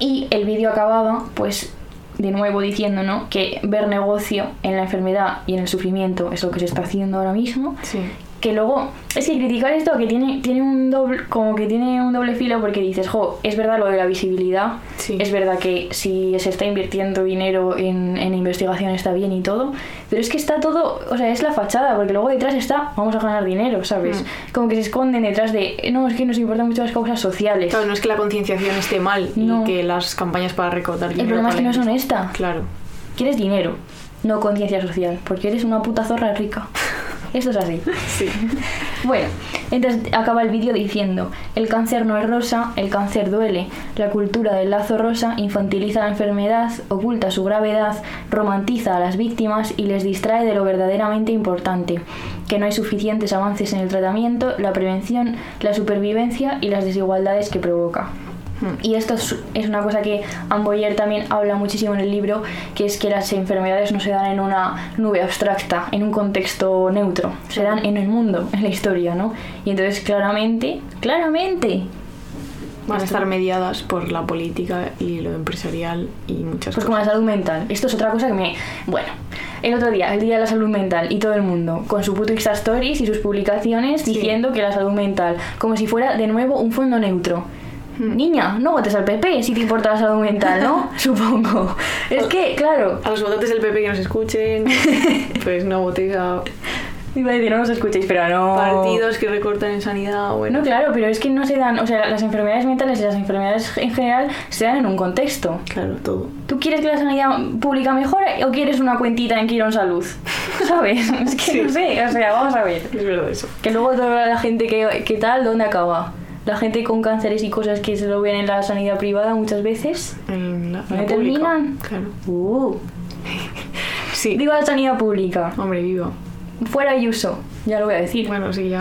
y el vídeo acababa, pues, de nuevo diciendo, ¿no? Que ver negocio en la enfermedad y en el sufrimiento es lo que se está haciendo ahora mismo Sí. Que luego es que criticar esto que tiene tiene un doble como que tiene un doble filo porque dices jo es verdad lo de la visibilidad Sí. es verdad que si se está invirtiendo dinero en, en investigación está bien y todo pero es que está todo o sea es la fachada porque luego detrás está vamos a ganar dinero sabes Mm. como que se esconden detrás de no es que nos importan mucho las causas sociales Claro, no es que la concienciación esté mal No. y que las campañas para recaudar el dinero. problema es que no es honesta Claro. quieres dinero no conciencia social porque eres una puta zorra rica esto es así Sí. Bueno, entonces acaba el vídeo diciendo, el cáncer no es rosa, el cáncer duele. La cultura del lazo rosa infantiliza la enfermedad, oculta su gravedad, romantiza a las víctimas y les distrae de lo verdaderamente importante, que no hay suficientes avances en el tratamiento, la prevención, la supervivencia y las desigualdades que provoca. Y esto es, una cosa que Anne Boyer también habla muchísimo en el libro, que es que las enfermedades no se dan en una nube abstracta, en un contexto neutro, se dan en el mundo, en la historia, ¿no? Y entonces claramente, claramente, Van a estar mediadas por la política y lo empresarial y muchas pues como cosas. la salud mental. Esto es otra cosa que me... Bueno, el otro día, el Día de la Salud Mental, y todo el mundo, con su puto Insta Stories y sus publicaciones Sí. diciendo que la salud mental, como si fuera de nuevo un fondo neutro. Niña, no votes al PP si te importa la salud mental, ¿no? Supongo. Es que, claro, A los votantes del PP que nos escuchen, pues no votéis a iba a decir, no nos escuchéis, pero no... partidos que recortan en sanidad. Bueno, No, claro, pero es que no se dan, o sea, las enfermedades mentales y las enfermedades en general se dan en un contexto. claro, todo. ¿Tú quieres que la sanidad pública mejore o quieres una cuentita en Quirón Salud? ¿Sabes? Es que Sí. no sé, o sea, vamos a ver. Es verdad eso. Que luego toda la gente que, que tal, ¿dónde acaba? La gente con cánceres y cosas que se lo ven en la sanidad privada muchas veces. En la, en la ¿Dónde pública. terminan? Claro. Uh, Sí. digo la sanidad pública. Hombre, vivo. Fuera Ayuso, ya lo voy a decir. Bueno, sí, ya.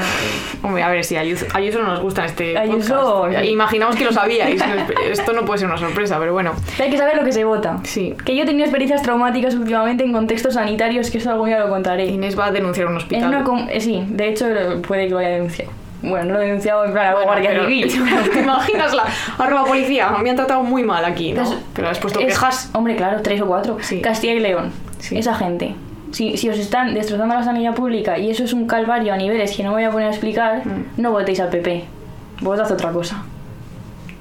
Hombre, a ver, sí, Ayuso, Ayuso no nos gusta este Ayuso- podcast. Imaginamos que lo sabíais. Esto no puede ser una sorpresa, pero bueno. Hay que saber lo que se vota. Sí. Que yo he tenido experiencias traumáticas últimamente en contextos sanitarios, que eso algún día lo contaré. Inés va a denunciar un hospital. una eh, sí, de hecho puede que lo haya denunciado. Bueno, no lo he denunciado en plan Bueno, Guardia Civil. ¿Te imaginas la arroba policía? Me han tratado muy mal aquí, ¿no? Entonces, pero has puesto es- quejas. Hombre, claro, tres o cuatro. Sí. Castilla y León. Sí. Esa gente. Si, si os están destrozando la sanidad pública y eso es un calvario a niveles que no me voy a poner a explicar, Mm. no votéis al PP. Votad otra cosa.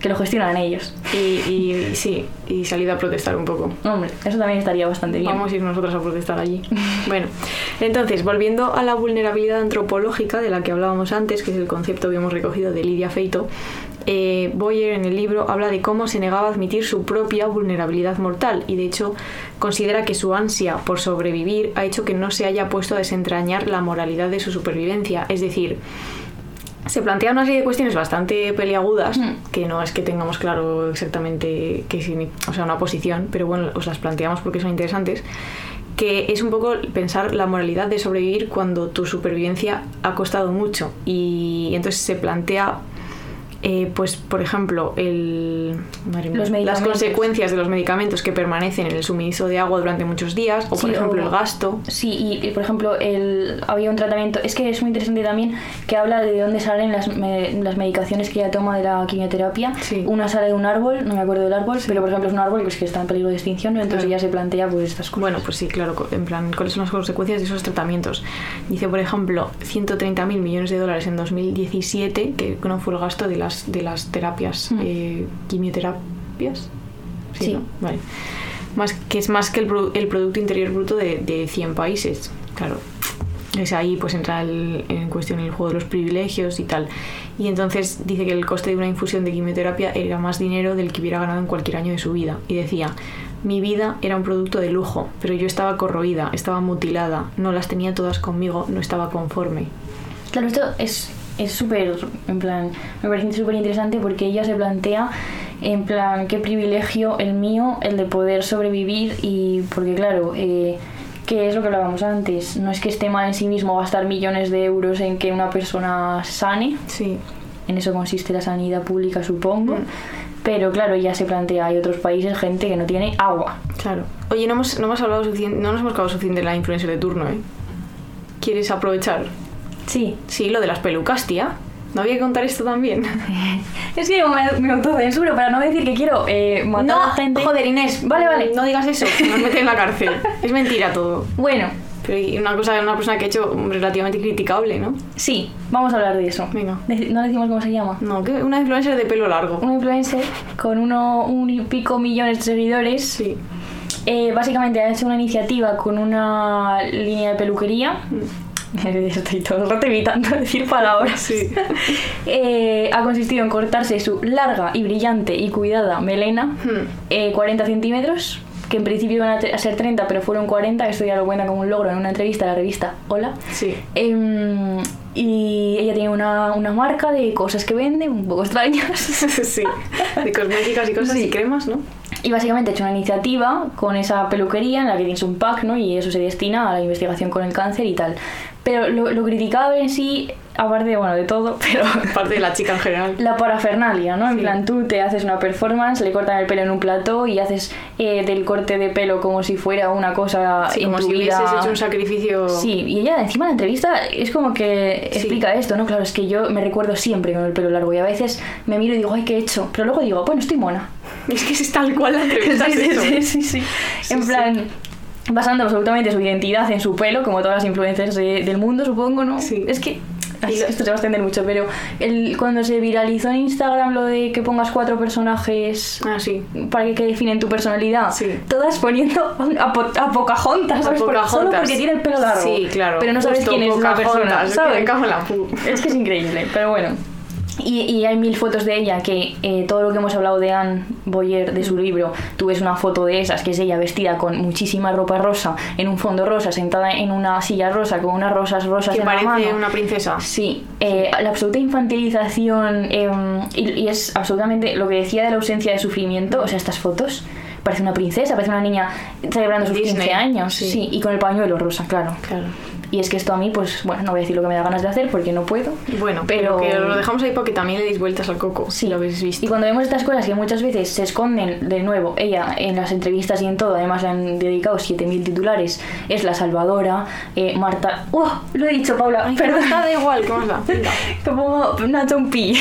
Que lo gestionan ellos. Y, y sí, y salid a protestar un poco. Hombre, eso también estaría bastante bien. Vamos a ir nosotros a protestar allí. bueno, entonces, volviendo a la vulnerabilidad antropológica de la que hablábamos antes, que es el concepto que hemos recogido de Lidia Feito, eh, Boyer en el libro habla de cómo se negaba a admitir su propia vulnerabilidad mortal y de hecho considera que su ansia por sobrevivir ha hecho que no se haya puesto a desentrañar la moralidad de su supervivencia. Es decir, se plantea una serie de cuestiones bastante peliagudas, Mm. que no es que tengamos claro exactamente qué significa, o sea, una posición, pero bueno, os las planteamos porque son interesantes, que es un poco pensar la moralidad de sobrevivir cuando tu supervivencia ha costado mucho y entonces se plantea eh, pues por ejemplo el Los las consecuencias de los medicamentos que permanecen en el suministro de agua durante muchos días o por ejemplo o- el gasto Sí, y, y, por ejemplo, el, había un tratamiento, es que es muy interesante también que habla de dónde salen las, me- las medicaciones que ella toma de la quimioterapia. Sí. Una sale de un árbol, no me acuerdo del árbol, pero por ejemplo es un árbol pues, que está en peligro de extinción, entonces Claro. ella se plantea pues estas cosas. Bueno, pues sí, claro, en plan, ¿cuáles son las consecuencias de esos tratamientos? Dice, por ejemplo, 130.000 millones de dólares en 2017, que no fue el gasto de las, de las terapias, Mm. eh, quimioterapias. Sí. ¿no? Vale. Más, que es más que el, el Producto Interior Bruto de, de 100 países. Claro, Es ahí pues entra el- en cuestión el juego de los privilegios y tal. Y entonces dice que el coste de una infusión de quimioterapia era más dinero del que hubiera ganado en cualquier año de su vida. Y decía, mi vida era un producto de lujo, pero yo estaba corroída, estaba mutilada, no las tenía todas conmigo, no estaba conforme. Claro, esto es es súper, en plan, me parece súper interesante porque ella se plantea, en plan, qué privilegio el mío, el de poder sobrevivir y porque claro, eh, que es lo que hablábamos antes, no es que esté mal en sí mismo gastar millones de euros en que una persona sane, Sí, en eso consiste la sanidad pública supongo, Mm. pero claro, ya se plantea, hay otros países, gente que no tiene agua. claro. Oye, no hemos, no hemos hablado suficiente, no nos hemos hablado suficiente de la influencer de turno, ¿eh? ¿Quieres aprovechar? Sí, Sí, lo de las pelucas, tía. ¿No había que contar esto también? es que me, me autocensuro para no decir que quiero eh, matar no, a gente. joder, Inés. Vale, vale. No digas eso, que nos meten en la cárcel. Es mentira todo. Bueno, Pero una cosa una persona que ha hecho relativamente criticable, ¿no? sí, vamos a hablar de eso. Venga. No decimos cómo se llama. No, que una influencer de pelo largo. Un influencer con uno, un y pico millones de seguidores. Sí. eh, básicamente ha hecho una iniciativa con una línea de peluquería. Estoy todo el rato evitando decir palabras. Sí. Eh, ha consistido en cortarse su larga y brillante y cuidada melena, Hmm. eh, 40 centímetros, que en principio iban a, ser 30, pero fueron 40. Esto ya lo cuenta como un logro en una entrevista a la revista Hola. Sí. Em, y ella tiene una, una marca de cosas que vende, un poco extrañas. sí. De cosméticas y cosas Sí. y cremas, ¿no? Y básicamente ha hecho una iniciativa con esa peluquería en la que tienes un pack, ¿no? Y eso se destina a la investigación con el cáncer y tal. Pero lo, lo criticable en sí, aparte, bueno, de todo, pero Parte de la chica en general. la parafernalia, ¿no? En Sí. plan, tú te haces una performance, le cortan el pelo en un plató y haces eh, del corte de pelo como si fuera una cosa Sí, como si hubieses hecho un sacrificio. Sí, y ella encima en la entrevista es como que Sí. explica esto, ¿no? Claro, es que yo me recuerdo siempre con el pelo largo y a veces me miro y digo, ay, ¿qué he hecho? Pero luego digo, bueno, estoy mona. Es que es tal cual la entrevista. sí, sí, sí. Sí, En plan, basando absolutamente su identidad en su pelo, como todas las influencers de- del mundo, supongo, ¿no? Sí. Es que... esto se va a extender mucho, pero el, cuando se viralizó en Instagram lo de que pongas cuatro personajes Ah, sí. para que, que definen tu personalidad, Sí. todas poniendo a, a Pocahontas, A ¿sabes? Solo Pocahontas. porque tiene el pelo largo. Sí, claro. Pero no sabes Justo quién es la persona, ¿sabes? Es que es increíble, pero bueno. Y, y hay mil fotos de ella que eh, todo lo que hemos hablado de Anne Boyer, de su libro, tú ves una foto de esas, que es ella vestida con muchísima ropa rosa, en un fondo rosa, sentada en una silla rosa, con unas rosas rosas Que en la parece mano. una princesa. Sí, eh, la absoluta infantilización em, y, y es absolutamente lo que decía de la ausencia de sufrimiento, o sea, estas fotos. Parece una princesa, parece una niña celebrando sus Disney, 15 años. sí. Sí. y con el pañuelo rosa, claro. Claro. Y es que esto a mí, pues, bueno, no voy a decir lo que me da ganas de hacer porque no puedo. Bueno, pero, Pero- que lo dejamos ahí porque también le deis vueltas al coco. Sí, Si lo habéis visto. Y cuando vemos estas cosas que muchas veces se esconden, de nuevo, ella en las entrevistas y en todo, además le han dedicado 7.000 titulares, es la salvadora, eh, Marta... ¡Uh! Lo he dicho, Paula, Ay, pero perdón. está da igual, ¿qué más da? Como Nacho pi.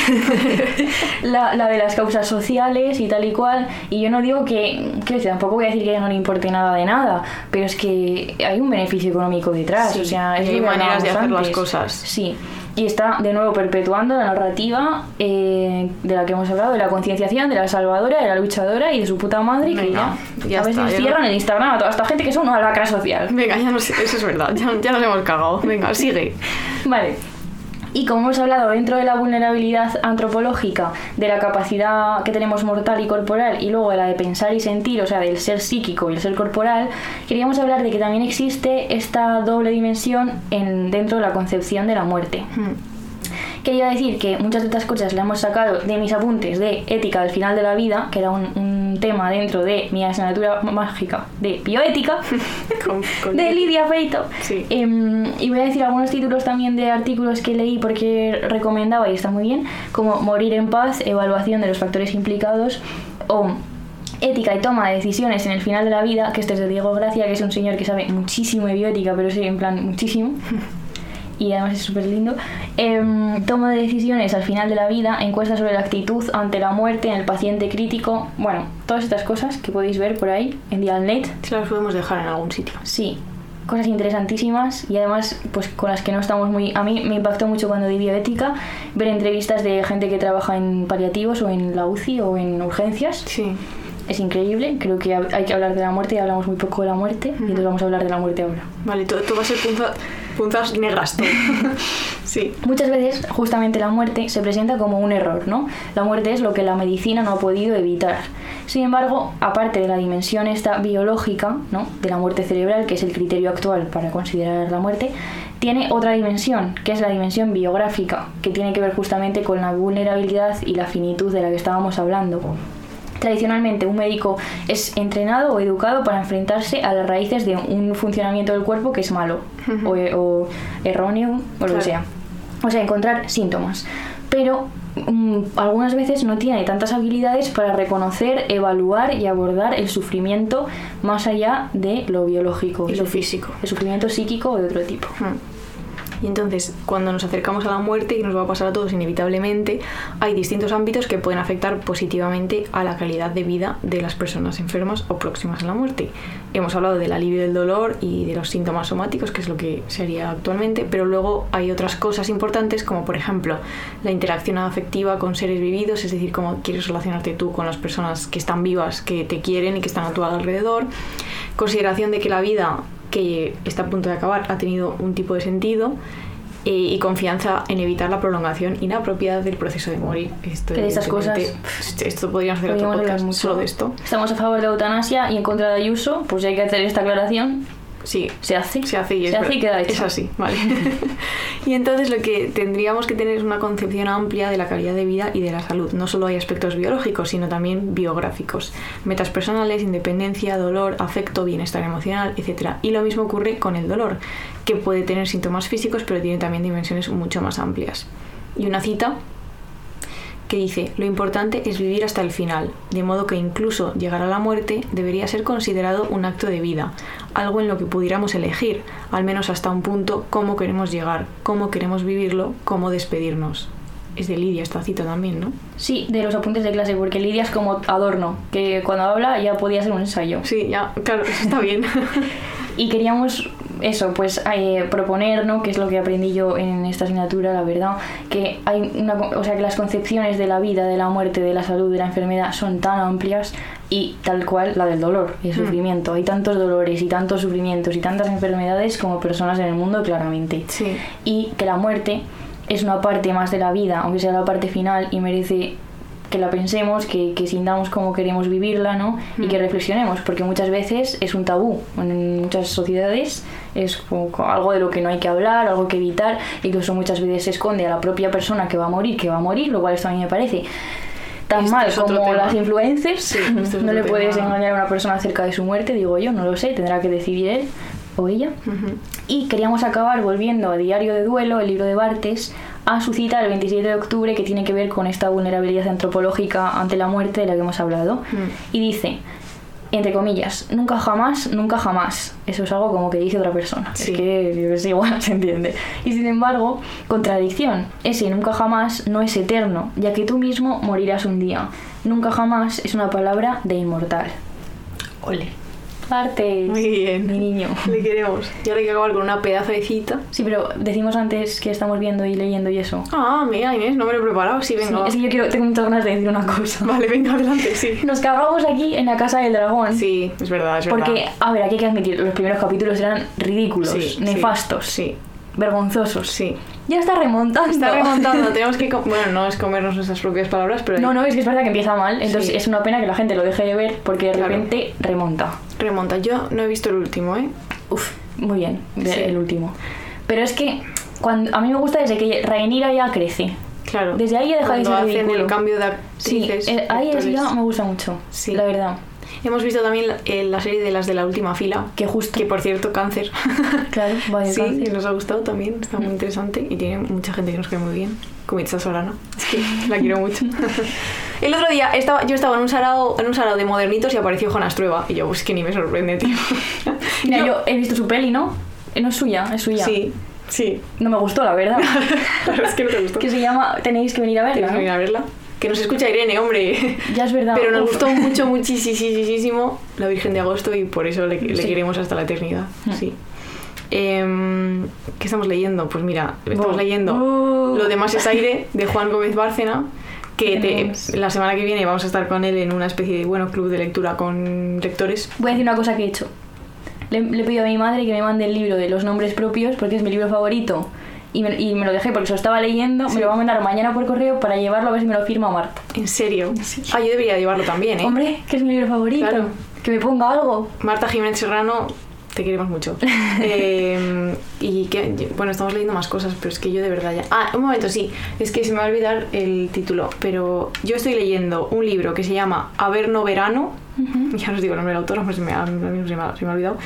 la, la de las causas sociales y tal y cual. Y yo no digo que, decir, tampoco voy a decir que a ella no le importe nada de nada, pero es que hay un beneficio económico detrás. Sí, o sea, es y hay lo que maneras de hacer las cosas. Sí. Y está de nuevo perpetuando la narrativa eh, de la que hemos hablado, de la concienciación, de la salvadora, de la luchadora y de su puta madre, que Venga, ya, ya a veces cierran el Instagram a toda esta gente que son una lacra social. Venga, ya no sé, eso es verdad. Ya, ya nos hemos cagado. Venga, sigue. Vale. Y como hemos hablado dentro de la vulnerabilidad antropológica, de la capacidad que tenemos mortal y corporal, y luego de la de pensar y sentir, o sea, del ser psíquico y el ser corporal, queríamos hablar de que también existe esta doble dimensión en, dentro de la concepción de la muerte. Hmm. Quería decir que muchas de estas cosas las hemos sacado de mis apuntes de ética del final de la vida, que era un, un tema dentro de mi asignatura mágica de bioética. Con- con- de Lidia Feito. Sí. Em, y voy a decir algunos títulos también de artículos que leí porque recomendaba y está muy bien, como Morir en paz, evaluación de los factores implicados o Ética y toma de decisiones en el final de la vida, que este es de Diego Gracia, que es un señor que sabe muchísimo de bioética, pero sí, en plan, muchísimo. Y además es súper lindo. Em, toma de decisiones al final de la vida, encuesta sobre la actitud ante la muerte en el paciente crítico. Bueno, todas estas cosas que podéis ver por ahí en Dialnet. Si las podemos dejar en algún sitio. Sí, cosas interesantísimas y además pues con las que no estamos muy... A mí me impactó mucho cuando di bioética ver entrevistas de gente que trabaja en paliativos o en la UCI o en urgencias. Sí. Es increíble, creo que hay que hablar de la muerte y hablamos muy poco de la muerte y entonces vamos a hablar de la muerte ahora. Vale, todo, todo va a ser punza- punzas negras sí. Muchas veces, justamente la muerte se presenta como un error, ¿no? La muerte es lo que la medicina no ha podido evitar. Sin embargo, aparte de la dimensión esta biológica, ¿no? De la muerte cerebral, que es el criterio actual para considerar la muerte, tiene otra dimensión, que es la dimensión biográfica, que tiene que ver justamente con la vulnerabilidad y la finitud de la que estábamos hablando. Tradicionalmente un médico es entrenado o educado para enfrentarse a las raíces de un funcionamiento del cuerpo que es malo o, o erróneo o lo que sea. O sea, encontrar síntomas. Pero mm, algunas veces no tiene tantas habilidades para reconocer, evaluar y abordar el sufrimiento más allá de lo biológico. Y lo decir, físico. El sufrimiento psíquico o de otro tipo. Y entonces, cuando nos acercamos a la muerte, y nos va a pasar a todos inevitablemente, hay distintos ámbitos que pueden afectar positivamente a la calidad de vida de las personas enfermas o próximas a la muerte. Hemos hablado del alivio del dolor y de los síntomas somáticos, que es lo que se haría actualmente, pero luego hay otras cosas importantes, como por ejemplo la interacción afectiva con seres vividos, es decir, cómo quieres relacionarte tú con las personas que están vivas, que te quieren y que están a tu alrededor, consideración de que la vida que está a punto de acabar ha tenido un tipo de sentido eh, y confianza en evitar la prolongación inapropiada del proceso de morir. Esto, Que de estas pf, esto podríamos hacer otro Podríamos podcast solo de esto. Estamos a favor de la eutanasia y en contra de Ayuso, pues ya hay que hacer esta aclaración. Sí, Se hace. se hace y es, Se hace y queda hecho. Es así, vale. y entonces lo que tendríamos que tener es una concepción amplia de la calidad de vida y de la salud. No solo hay aspectos biológicos, sino también biográficos. Metas personales, independencia, dolor, afecto, bienestar emocional, etc. Y lo mismo ocurre con el dolor, que puede tener síntomas físicos, pero tiene también dimensiones mucho más amplias. Y una cita que dice, lo importante es vivir hasta el final, de modo que incluso llegar a la muerte debería ser considerado un acto de vida, algo en lo que pudiéramos elegir, al menos hasta un punto, cómo queremos llegar, cómo queremos vivirlo, cómo despedirnos. Es de Lidia esta cita también, ¿no? Sí, de los apuntes de clase, porque Lidia es como adorno, que cuando habla ya podía ser un ensayo. Sí, ya, claro, está bien. Y queríamos eso, pues eh, proponer, ¿no? Que es lo que aprendí yo en esta asignatura, la verdad, que hay una, o sea, que las concepciones de la vida, de la muerte, de la salud, de la enfermedad son tan amplias y tal cual la del dolor y el Mm. sufrimiento. Hay tantos dolores y tantos sufrimientos y tantas enfermedades como personas en el mundo, claramente. Sí. y que la muerte es una parte más de la vida, aunque sea la parte final, y merece que la pensemos, que, que sintamos cómo queremos vivirla, ¿no? Y que reflexionemos, porque muchas veces es un tabú. En muchas sociedades es como algo de lo que no hay que hablar, algo que evitar, incluso muchas veces se esconde a la propia persona que va a morir, que va a morir, lo cual esto a mí me parece tan Esto mal como las influencers. Sí, esto es no le puedes tema. engañar a una persona acerca de su muerte, digo yo, no lo sé, tendrá que decidir él o ella. Y queríamos acabar volviendo a Diario de Duelo, el libro de Bartes, a su cita el 27 de octubre que tiene que ver con esta vulnerabilidad antropológica ante la muerte de la que hemos hablado. Mm. Y dice, entre comillas, nunca jamás, nunca jamás. Eso es algo como que dice otra persona. Sí. Es que sé, igual se entiende. Y sin embargo, contradicción. Ese nunca jamás no es eterno, ya que tú mismo morirás un día. Nunca jamás es una palabra de inmortal. Ole. Bartes. Muy bien. Mi niño. Le queremos. Y ahora hay que acabar con una pedazo de cita. Sí, pero decimos antes que estamos viendo y leyendo y eso. Ah, mira, Inés, no me lo he preparado. Sí, Sí, venga. va. es que yo quiero, tengo muchas ganas de decir una cosa. Vale, venga, adelante, sí. Nos cagamos aquí en la casa del dragón. Sí, es verdad, es verdad. Porque, a ver, aquí hay que admitir, los primeros capítulos eran ridículos, Sí, sí, nefastos, Sí, vergonzosos. sí. Ya está remontando. Está remontando, tenemos que... Bueno, no es comernos nuestras propias palabras, pero No, no, es que es verdad que empieza mal, entonces Sí. es una pena que la gente lo deje de ver porque de Claro. repente remonta. remonta. Yo no he visto el último, ¿eh? Uf, muy bien, Sí. el último. Pero es que cuando, a mí me gusta desde que Rhaenyra ya crece. Claro. Desde ahí deja de ser ridículo. el cambio de Sí, actrices. eh, ahí es ya me gusta mucho, Sí. la verdad. Hemos visto también la, eh, la serie de las de la última fila. Que justo. Que por cierto, cáncer. Claro, va de sí, cáncer. y nos ha gustado también. Está muy interesante y tiene mucha gente que nos cae muy bien. Como Itza Sorano. Es que la quiero mucho. El otro día estaba, yo estaba en un sarao, en un sarao de modernitos y apareció Jonas Trueba. Y yo, pues que ni me sorprende, tío. Mira, yo he visto su peli, ¿no? Eh, No es suya, es suya. Sí, sí. No me gustó, la verdad. La verdad es que no te gustó. que se llama Tenéis que venir a verla. Tienes que venir a verla. Que nos escucha Irene, hombre. Ya es verdad. Pero nos Uf. gustó mucho, muchísimo la Virgen de Agosto y por eso le, le Sí. queremos hasta la eternidad. Mm. Sí. Em, ¿Qué estamos leyendo? Pues mira, estamos Oh. leyendo Oh. Lo demás es aire de Juan Gómez Bárcena. Que te- la semana que viene vamos a estar con él en una especie de bueno club de lectura con lectores. Voy a decir una cosa que he hecho. le, le he pedido a mi madre que me mande el libro de los nombres propios porque es mi libro favorito. Y me, y me lo dejé porque se lo estaba leyendo. Me lo va a mandar mañana por correo para llevarlo a ver si me lo firma Marta. ¿En serio? Ah, yo debería llevarlo también, ¿eh? Hombre, que es mi libro favorito. Claro. Que me ponga algo. Marta Jiménez Serrano, te queremos mucho. Eh, y que, bueno, estamos leyendo más cosas, pero es que yo de verdad ya... Ah, un momento, sí, es que se me va a olvidar el título, pero yo estoy leyendo un libro que se llama Averno Verano, ya no os digo el nombre del autor, se me ha- se me ha olvidado,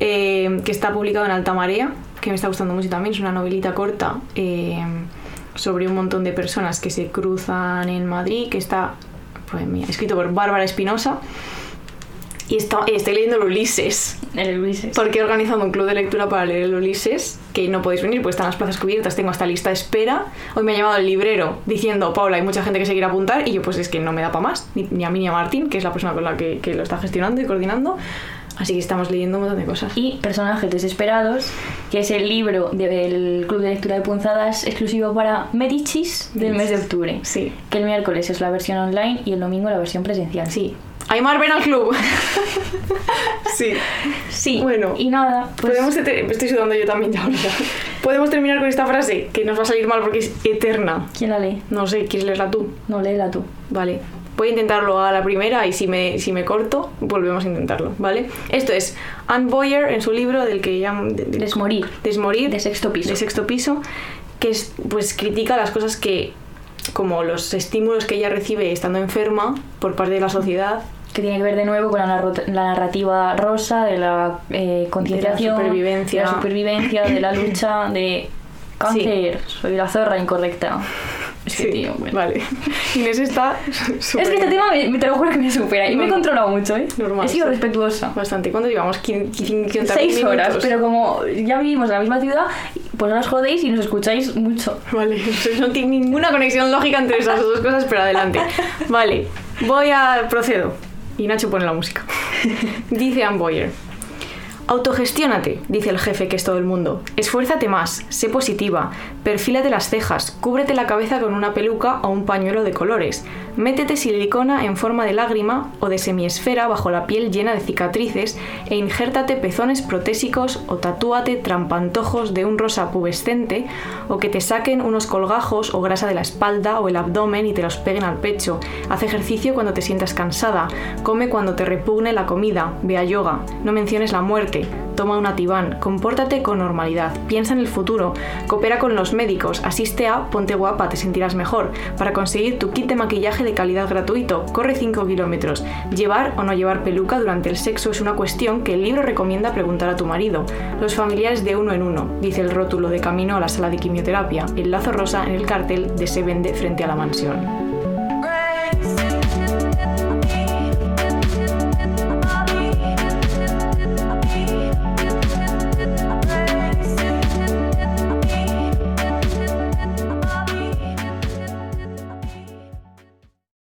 eh, que está publicado en Alta Marea, que me está gustando mucho también, es una novelita corta eh, sobre un montón de personas que se cruzan en Madrid, que está pues, mira, escrito por Bárbara Espinosa. Y está- estoy leyendo el Ulises. El Ulises. Porque he organizado un club de lectura para leer el Ulises, que no podéis venir porque están las plazas cubiertas, tengo hasta lista de espera. Hoy me ha llamado el librero diciendo, Paula, hay mucha gente que se quiere apuntar, y yo pues es que no me da para más, ni, ni a mí ni a Martín, que es la persona con la que, que lo está gestionando y coordinando. Así que estamos leyendo un montón de cosas. Y Personajes Desesperados, que es el libro del Club de Lectura de Punzadas exclusivo para Medicis del mes de octubre. Sí. Que el miércoles es la versión online y el domingo la versión presencial. Sí. Aymar, ven al club. sí. Sí. Bueno. Y nada, pues Podemos estoy sudando yo también ya ahora. Podemos terminar con esta frase, que nos va a salir mal porque es eterna. ¿quién la lee? No sé, ¿quieres leerla tú? No, léela tú. Vale. Voy a intentarlo a la primera y si me, si me corto, volvemos a intentarlo, ¿vale? Esto es Anne Boyer en su libro del que llaman... de- de- Desmorir. Desmorir. De sexto piso. De sexto piso, que es, pues critica las cosas que, como los estímulos que ella recibe estando enferma por parte de la sociedad, Que tiene que ver de nuevo con la, la narrativa rosa de la eh, concienciación, supervivencia. de la supervivencia, de la lucha, de cáncer. Soy la zorra incorrecta. Es que, Sí, tío, bueno. Vale. Inés está Es que este tema me, te lo juro que me supera y me he No, no. controlado mucho, ¿eh? Normal, He sido sí. respetuosa. bastante. ¿Cuánto llevamos? ¿Quin- quin- 50 Seis horas, pero como ya vivimos en la misma ciudad, pues no os jodéis y nos escucháis mucho. Vale, no tiene ninguna conexión lógica entre esas dos cosas, pero adelante. Vale, voy a procedo. Y Nacho pone la música. Dice Anne Boyer. Autogestiónate, dice el jefe que es todo el mundo. Esfuérzate más, sé positiva, perfílate las cejas, cúbrete la cabeza con una peluca o un pañuelo de colores, métete silicona en forma de lágrima o de semiesfera bajo la piel llena de cicatrices e injértate pezones protésicos o tatúate trampantojos de un rosa pubescente o que te saquen unos colgajos o grasa de la espalda o el abdomen y te los peguen al pecho. Haz ejercicio cuando te sientas cansada, come cuando te repugne la comida, ve a yoga, no menciones la muerte, toma un ativán, compórtate con normalidad, piensa en el futuro, coopera con los médicos, asiste a Ponte Guapa, te sentirás mejor. Para conseguir tu kit de maquillaje de calidad gratuito, corre 5 kilómetros. Llevar o no llevar peluca durante el sexo es una cuestión que el libro recomienda preguntar a tu marido. Los familiares de uno en uno, dice el rótulo de camino a la sala de quimioterapia, el lazo rosa en el cartel de se vende frente a la mansión.